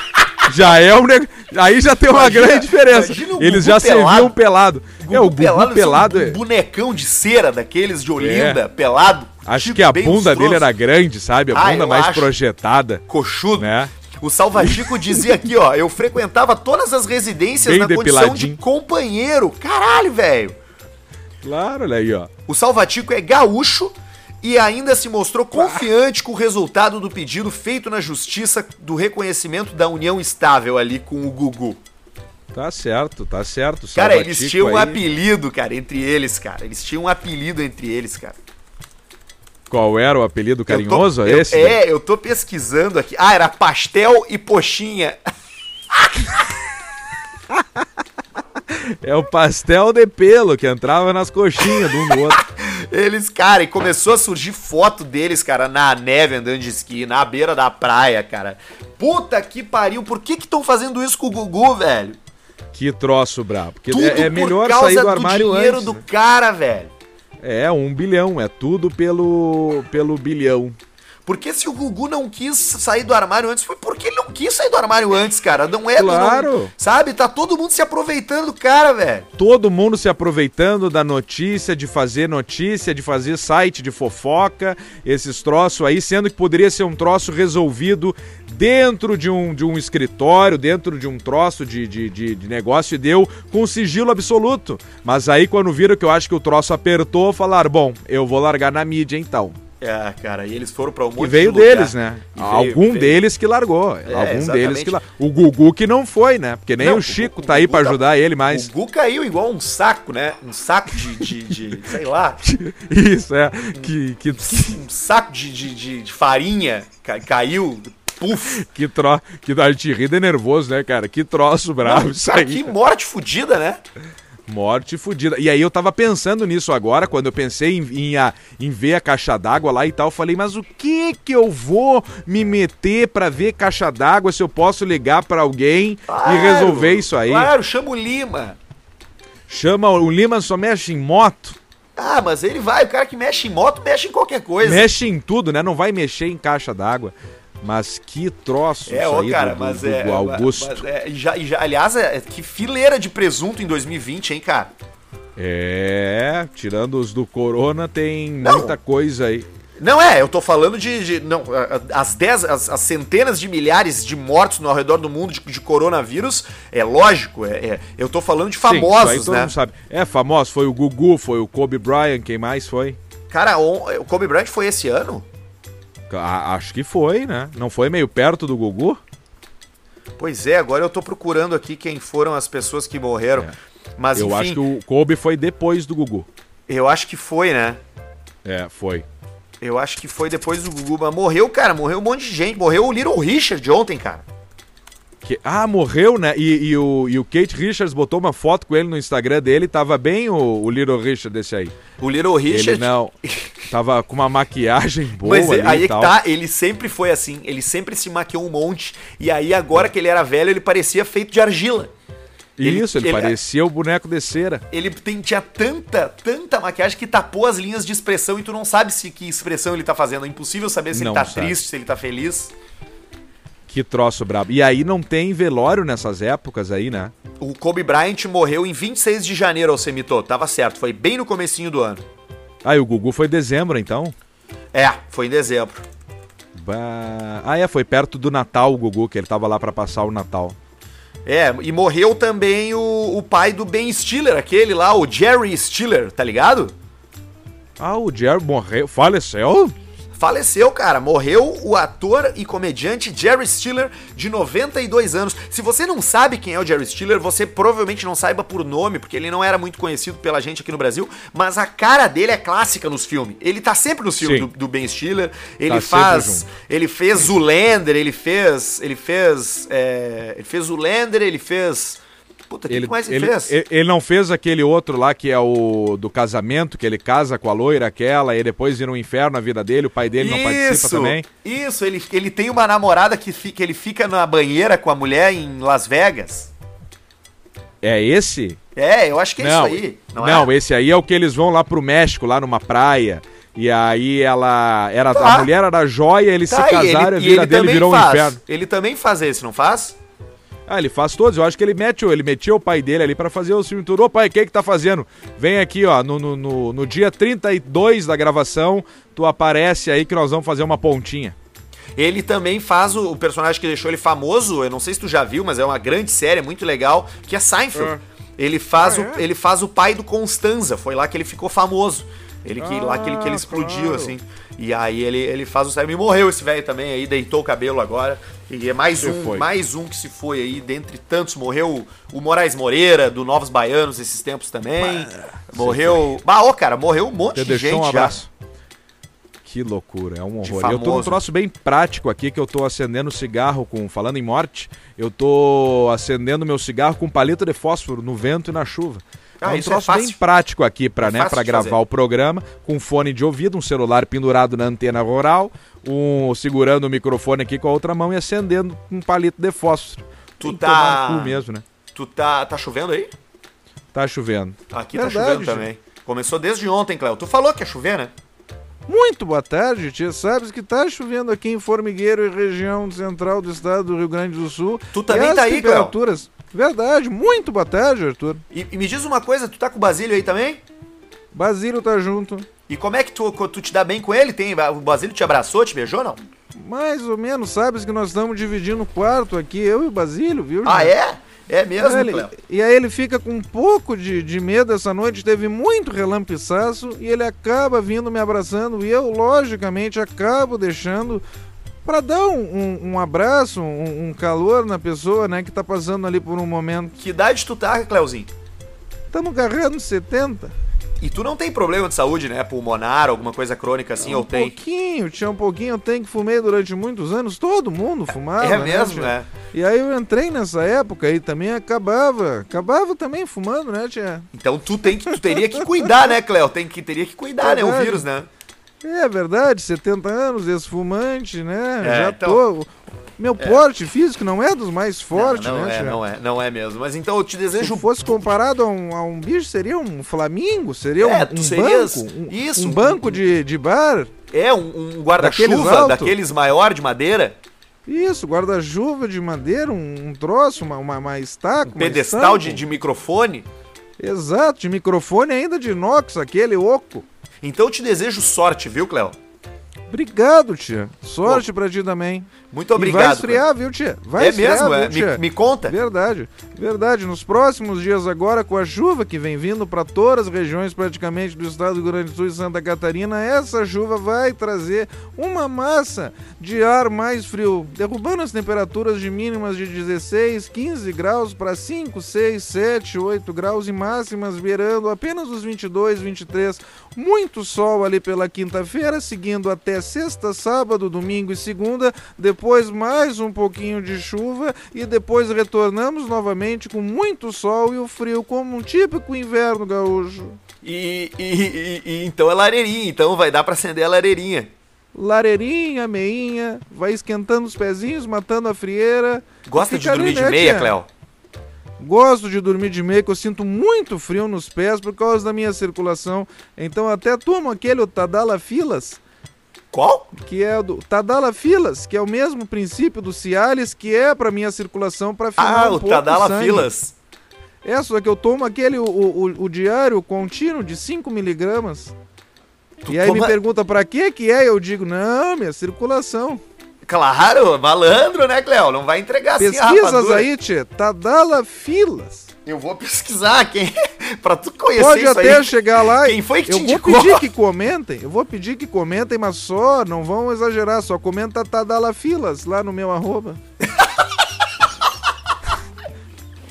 já é um neg... Aí já tem uma imagina, grande diferença. Eles já pelado. serviam pelado. Gugu é, o Gugu pelado, pelado um é... bonecão de cera daqueles de Olinda, é. pelado. Acho que a bunda dele era grande, sabe? A ah, bunda mais acho. projetada. Coxudo. Né? O Salvatico dizia aqui, ó, eu frequentava todas as residências Bem na condição de companheiro. Caralho, velho. Claro, olha aí, ó. O Salvatico é gaúcho e ainda se mostrou confiante com o resultado do pedido feito na justiça do reconhecimento da união estável ali com o Gugu. Tá certo, tá certo. Cara, eles tinham aí. um apelido, cara, entre eles, cara. Eles tinham um apelido entre eles, cara. Qual era o apelido carinhoso? Tô, eu, esse? É, eu tô pesquisando aqui. Ah, era Pastel e Poxinha. (laughs) é o pastel de pelo que entrava nas coxinhas de um do outro. (laughs) Eles, cara, e começou a surgir foto deles, cara, na neve andando de esqui, na beira da praia, cara. Puta que pariu, por que que estão fazendo isso com o Gugu, velho? Que troço brabo. Porque Tudo é, é melhor sair do armário do dinheiro antes, do né? cara, velho. É, um bilhão, é tudo pelo, pelo bilhão. Porque se o Gugu não quis sair do armário antes, foi porque ele quis sair do armário antes, cara. Não é Claro. Não, sabe? Tá todo mundo se aproveitando do cara, velho. Todo mundo se aproveitando da notícia, de fazer notícia, de fazer site de fofoca, esses troços aí, sendo que poderia ser um troço resolvido dentro de um, de um escritório, dentro de um troço de, de, de, de negócio e deu com sigilo absoluto. Mas aí, quando viram que eu acho que o troço apertou, falaram: bom, eu vou largar na mídia então. É, cara, e eles foram pra um monte e veio de deles, né? E Algum veio, deles que largou. É, Algum exatamente. deles que largou. O Gugu que não foi, né? Porque nem não, o Chico o, tá aí para tá- ajudar ele, mas. O Gugu caiu igual um saco, né? Um saco de. de, de (laughs) sei lá. Isso, é. Que, que... Um saco de, de, de farinha caiu, Puf. Que tro... Que a gente ri de nervoso, né, cara? Que troço bravo Não, isso aí. Que morte fodida, né? Morte fodida. E aí eu tava pensando nisso agora, quando eu pensei em, em, a, em ver a caixa d'água lá e tal, eu falei, mas o que que eu vou me meter para ver caixa d'água se eu posso ligar para alguém claro, e resolver isso aí? Claro, chama o Lima. Chama o Lima só mexe em moto. Ah, mas ele vai, o cara que mexe em moto mexe em qualquer coisa. Mexe em tudo, né? Não vai mexer em caixa d'água. Mas que troço é, ó, cara, do, mas do, é, do Augusto. Mas é, já, já, aliás, é, que fileira de presunto em 2020, hein, cara? É, tirando os do Corona, tem não, muita coisa aí. Não é, eu tô falando de. de não, as, dez, as, as, centenas de milhares de mortos no redor do mundo de, de coronavírus, é lógico, é, é, eu tô falando de famosos, Sim, né? sabe. É, famoso, foi o Gugu, foi o Kobe Bryant, quem mais foi? Cara, o Kobe Bryant foi esse ano? Acho que foi, né? Não foi meio perto do Gugu? Pois é, agora eu tô procurando aqui quem foram as pessoas que morreram. É. Mas, eu enfim, acho que o Kobe foi depois do Gugu. Eu acho que foi, né? É, foi. Eu acho que foi depois do Gugu. Mas morreu, cara, morreu um monte de gente. Morreu o Little Richard ontem, cara. Que, ah, morreu, né? E, e, o, e o Kate Richards botou uma foto com ele no Instagram dele. Tava bem o, o Little Richard desse aí. O Little Richard. Ele não. Tava com uma maquiagem boa. Mas aí é que tá, ele sempre foi assim. Ele sempre se maquiou um monte. E aí, agora que ele era velho, ele parecia feito de argila. Isso, ele, ele, parecia o boneco de cera. Ele tem, tinha tanta, tanta maquiagem que tapou as linhas de expressão e tu não sabe se que expressão ele tá fazendo. É impossível saber se não ele tá sabe. triste, se ele tá feliz. Que troço brabo. E aí não tem velório nessas épocas aí, né? O Kobe Bryant morreu em 26 de janeiro, Alcemito. Tava certo, foi bem no comecinho do ano. Ah, e o Gugu foi em dezembro, então? É, foi em dezembro. Bah... Ah, é, foi perto do Natal o Gugu, que ele tava lá pra passar o Natal. É, e morreu também o, o pai do Ben Stiller, aquele lá, o Jerry Stiller, tá ligado? Ah, o Jerry morreu, faleceu? Faleceu, cara. Morreu o ator e comediante Jerry Stiller, de 92 anos. Se você não sabe quem é o Jerry Stiller, você provavelmente não saiba por nome, porque ele não era muito conhecido pela gente aqui no Brasil, mas a cara dele é clássica nos filmes. Ele tá sempre nos filmes do, do, Ben Stiller. Ele tá faz. Ele fez Zoolander, ele fez. Ele fez. É, ele fez Zoolander, ele fez. Puta, ele, que mais ele, fez? Ele, ele, não fez aquele outro lá que é o do casamento, que ele casa com a loira aquela e depois vira um inferno a vida dele, o pai dele isso, não participa também? Isso, ele, ele tem uma namorada que, fica, ele fica na banheira com a mulher em Las Vegas. É esse? É, eu acho que é não, isso aí. Não, não é? esse aí é o que eles vão lá pro México, lá numa praia. E aí ela. Era, tá. A mulher era joia, eles tá, se casaram e, ele, e a vida dele virou faz. um inferno. Ele também faz esse, não faz? Ah, ele faz todos. Eu acho que ele mete, ele metia o pai dele ali para fazer o filme tudo. Ô pai, o que que tá fazendo? Vem aqui, ó, no, no, no, no dia 32 da gravação, tu aparece aí que nós vamos fazer uma pontinha. Ele também faz o, o, personagem que deixou ele famoso, eu não sei se tu já viu, mas é uma grande série, muito legal, que é Seinfeld. É. Ele, faz ah, o, é? ele faz o pai do Constanza, foi lá que ele ficou famoso. Ele que, ah, lá que ele, que ele explodiu, claro. assim. E aí ele, ele faz o cérebro. E morreu esse velho também aí, deitou o cabelo agora. E é mais um, foi. mais um que se foi aí, dentre tantos. Morreu o Moraes Moreira, do Novos Baianos, esses tempos também. morreu. Bah, ô, cara, morreu um monte de gente um abraço. já. Que loucura, é um horror. Eu tô num troço bem prático aqui que eu tô acendendo cigarro com. Falando em morte, eu tô acendendo meu cigarro com palito de fósforo no vento e na chuva. Ah, é um é troço é bem prático aqui para é né, pra gravar fazer. o programa, com fone de ouvido, um celular pendurado na antena rural, um segurando o microfone aqui com a outra mão e acendendo um palito de fósforo. Tu Tem tá. Cu mesmo, né? Tu tá. Tá chovendo aí? Tá chovendo. Aqui tá Verdade, tá chovendo também. Começou desde ontem, Cléo. Tu falou que ia chover, né? Muito boa tarde, tia. Sabes que tá chovendo aqui em Formigueiro e região central do estado do Rio Grande do Sul. Tu também tá aí, temperaturas... Cléo? Verdade, muito boa tarde, Arthur. E, e, me diz uma coisa, tu tá com o Basílio aí também? Basílio tá junto. E como é que tu, tu te dá bem com ele? Tem, o Basílio te abraçou, te beijou, não? Mais ou menos, sabes que nós estamos dividindo o quarto aqui, eu e o Basílio, viu? Ah, é? É mesmo, ele, E aí ele fica com um pouco de, de medo essa noite, teve muito relampiçaço e ele acaba vindo me abraçando e eu, logicamente, acabo deixando para dar um, um, um abraço, um, um, calor na pessoa, né, que tá passando ali por um momento. Que idade tu tá, Cleuzinho? Estamos agarrando 70. E tu não tem problema de saúde, né? Pulmonar, alguma coisa crônica assim, um ou tem? Um pouquinho, tinha um pouquinho, eu tenho que fumei durante muitos anos, todo mundo fumava. É né, mesmo, né? E aí eu entrei nessa época e também acabava, acabava também fumando, né, tia? Então tu tem que, tu teria que cuidar, né, Cleo? Tem que, teria que cuidar, né, o vírus, né? É verdade, 70 anos, ex-fumante, né? É, Já então... tô. Meu é. porte físico não é dos mais fortes, não, não né? É, não é, não é mesmo. Mas então eu te desejo. Se fosse comparado a um, a um bicho, seria um flamingo, seria é, um, um serias... banco. Um, Isso. Um banco de, de bar. É, um, um guarda-chuva daqueles, daqueles maior de madeira. Isso, guarda-chuva de madeira, um, um troço, uma, uma, uma estaca. Um pedestal de, de microfone. Exato, de microfone ainda de inox, aquele oco. Então eu te desejo sorte, viu, Cléo? Obrigado, tia. Sorte Pô. pra ti também. Muito obrigado. E vai esfriar, cara. viu, tia? Vai é esfriar, mesmo, é? Tia? Me, me, conta. Verdade, verdade. Nos próximos dias agora, com a chuva que vem vindo para todas as regiões praticamente do estado do Rio Grande do Sul e Santa Catarina, essa chuva vai trazer uma massa de ar mais frio, derrubando as temperaturas de mínimas de 16, 15 graus para 5, 6, 7, 8 graus e máximas beirando apenas os 22, 23. Muito sol ali pela quinta-feira, seguindo até sexta, sábado, domingo e segunda. Depois mais um pouquinho de chuva e depois retornamos novamente com muito sol e o frio, como um típico inverno gaúcho. E, e, e, e então é lareirinha, então vai dar para acender a lareirinha. Lareirinha, meinha, vai esquentando os pezinhos, matando a frieira. Gosta de dormir de meia, Cléo? Gosto de dormir de meia, que eu sinto muito frio nos pés por causa da minha circulação. Então até tomo aquele Tadala Filas, qual? Que é o do Tadala Filas, que é o mesmo princípio do Cialis, que é para minha circulação para ficar Ah, um o Tadala Filas. É, só que eu tomo aquele, o, o, o diário contínuo de 5 miligramas. E aí toma- me pergunta pra que que é, eu digo, não, minha circulação. Claro, malandro, né, Cléo? Não vai entregar assim a Pesquisas aí, tchê, Tadala Filas. Eu vou pesquisar quem (laughs) pra tu conhecer Pode até aí. chegar lá. Quem foi que eu te vou indicou? pedir que (laughs) comentem. Eu vou pedir que comentem, mas só, não vão exagerar, só comenta Tadala Filas lá no meu arroba. (laughs)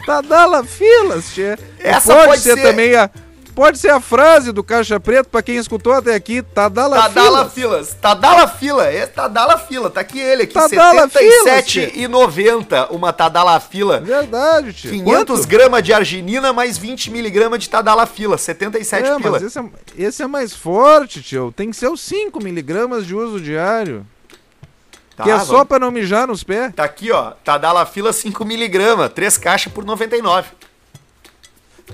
Tadala Filas, tchê. E Essa pode, pode ser, ser- também a pode ser a frase do Caixa Preto pra quem escutou até aqui, Tadala, Tadala Filas. Filas. Tadala Fila. É Tadala Fila. Tá aqui ele aqui. Tadala Filas, 77,90 uma Tadala Fila. Verdade, tio. 500 gramas de arginina mais 20 miligramas de Tadala Fila. 77 É, pila. mas esse é, esse é mais forte, tio. Tem que ser os 5 miligramas de uso diário. Tá, que é vamos. só pra não mijar nos pés. Tá aqui, ó. Tadala Fila 5 miligramas. 3 caixas por 99.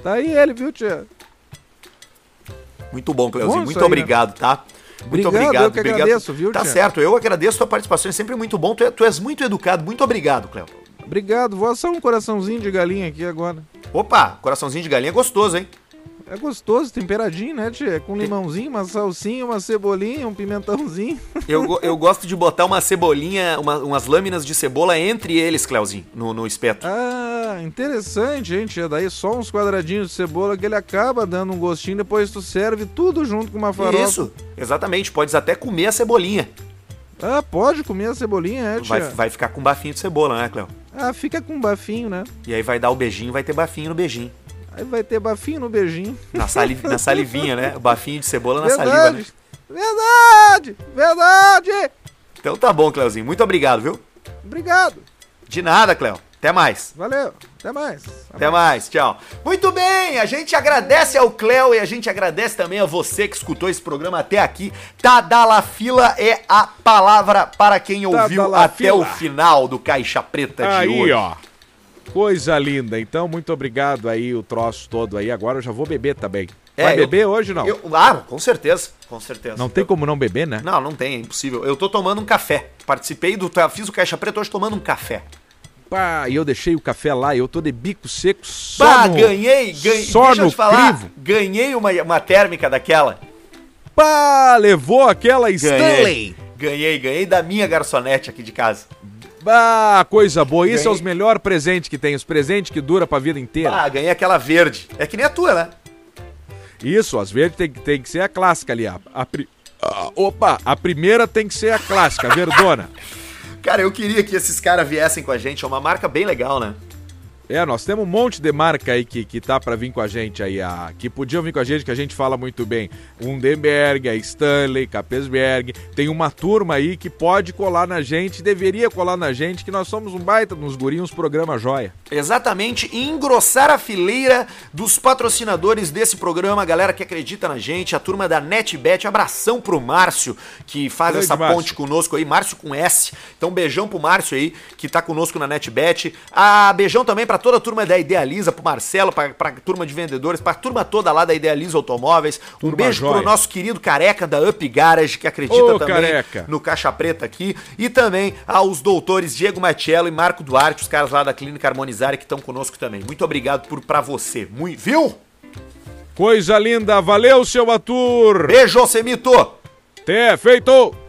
Tá aí ele, viu, tia? Muito bom, Cleuzinho. Muito aí, né? obrigado, tá? Muito Obrigado, obrigado. eu que agradeço, viu, Tá tia? certo, eu agradeço a tua participação, é sempre muito bom. Tu, é- tu és muito educado. Muito obrigado, Cleo. Obrigado. Vou assar um coraçãozinho de galinha aqui agora. Opa, coraçãozinho de galinha é gostoso, hein? É gostoso, temperadinho, né, tia? Com limãozinho, uma salsinha, uma cebolinha, um pimentãozinho. Eu, eu gosto de botar uma cebolinha, uma- umas lâminas de cebola entre eles, Cleuzinho, no, no espeto. Ah, interessante, hein, tia? Daí só uns quadradinhos de cebola que ele acaba dando um gostinho, depois tu serve tudo junto com uma farofa. Isso, exatamente. Podes até comer a cebolinha. Ah, pode comer a cebolinha, é, tia? Vai, vai ficar com bafinho de cebola, né, Cleo? Ah, fica com bafinho, né? E aí vai dar o beijinho, vai ter bafinho no beijinho. Aí vai ter bafinho no beijinho. Na, sali, na salivinha, né? O bafinho de cebola na saliva, né? Verdade! Verdade! Verdade! Então tá bom, Cleuzinho. Muito obrigado, viu? Obrigado! De nada, Cleo. Até mais. Valeu! Até mais! Até mais, tchau. Muito bem, a gente agradece ao Cléo e a gente agradece também a você que escutou esse programa até aqui. Tadalafila é a palavra para quem ouviu Tadalafila. até o final do Caixa Preta de Aí, hoje. ó. Coisa linda. Então, muito obrigado aí, o troço todo aí. Agora eu já vou beber também. É, Vai eu- beber hoje não? Eu- ah, com certeza, com certeza. Não tem Eu- como não beber, né? Não, não tem, é impossível. Eu tô tomando um café. Participei do. Fiz o Caixa Preta hoje tomando um café. Pá, e eu deixei o café lá e eu tô de bico seco só Pá, no... ganhei, ganhei. Só deixa eu no te falar, crivo. ganhei uma, uma térmica daquela. Pá, levou aquela Ganhei. Stanley. Ganhei, ganhei da minha garçonete aqui de casa. Ah, coisa boa. Isso é os melhores presentes que tem. Os presentes que dura pra vida inteira. Ah, ganhei aquela verde. É que nem a tua, né? Isso, as verdes tem, que- tem que ser a clássica ali. A, a pri- Ah, opa, a primeira tem que ser a clássica, a verdona. (laughs) Cara, eu queria que esses caras viessem com a gente. É uma marca bem legal, né? É, nós temos um monte de marca aí que, que tá pra vir com a gente aí, a, que podiam vir com a gente, que a gente fala muito bem. Undenberg, a Stanley, Capesberg. Tem uma turma aí que pode colar na gente, deveria colar na gente, que nós somos um baita nos gurinhos, programa joia. Exatamente, e engrossar a fileira dos patrocinadores desse programa, a galera que acredita na gente, a turma da NetBet. Abração pro Márcio, que faz Grande essa Márcio. ponte conosco aí, Márcio com S. Então, beijão pro Márcio aí, que tá conosco na NetBet. Ah, beijão também pra toda a turma da Idealiza, pro Marcelo, pra, pra turma de vendedores, pra turma toda lá da Idealiza Automóveis. Um Turma beijo joia. pro nosso querido careca da Up Garage, que acredita Ô, também careca. no Caixa Preta aqui. E também aos doutores Diego Matiello e Marco Duarte, os caras lá da Clínica Harmonizar que estão conosco também. Muito obrigado por pra você. Muito, viu? Coisa linda, valeu, seu Atur! Beijo, Semito! Até feito!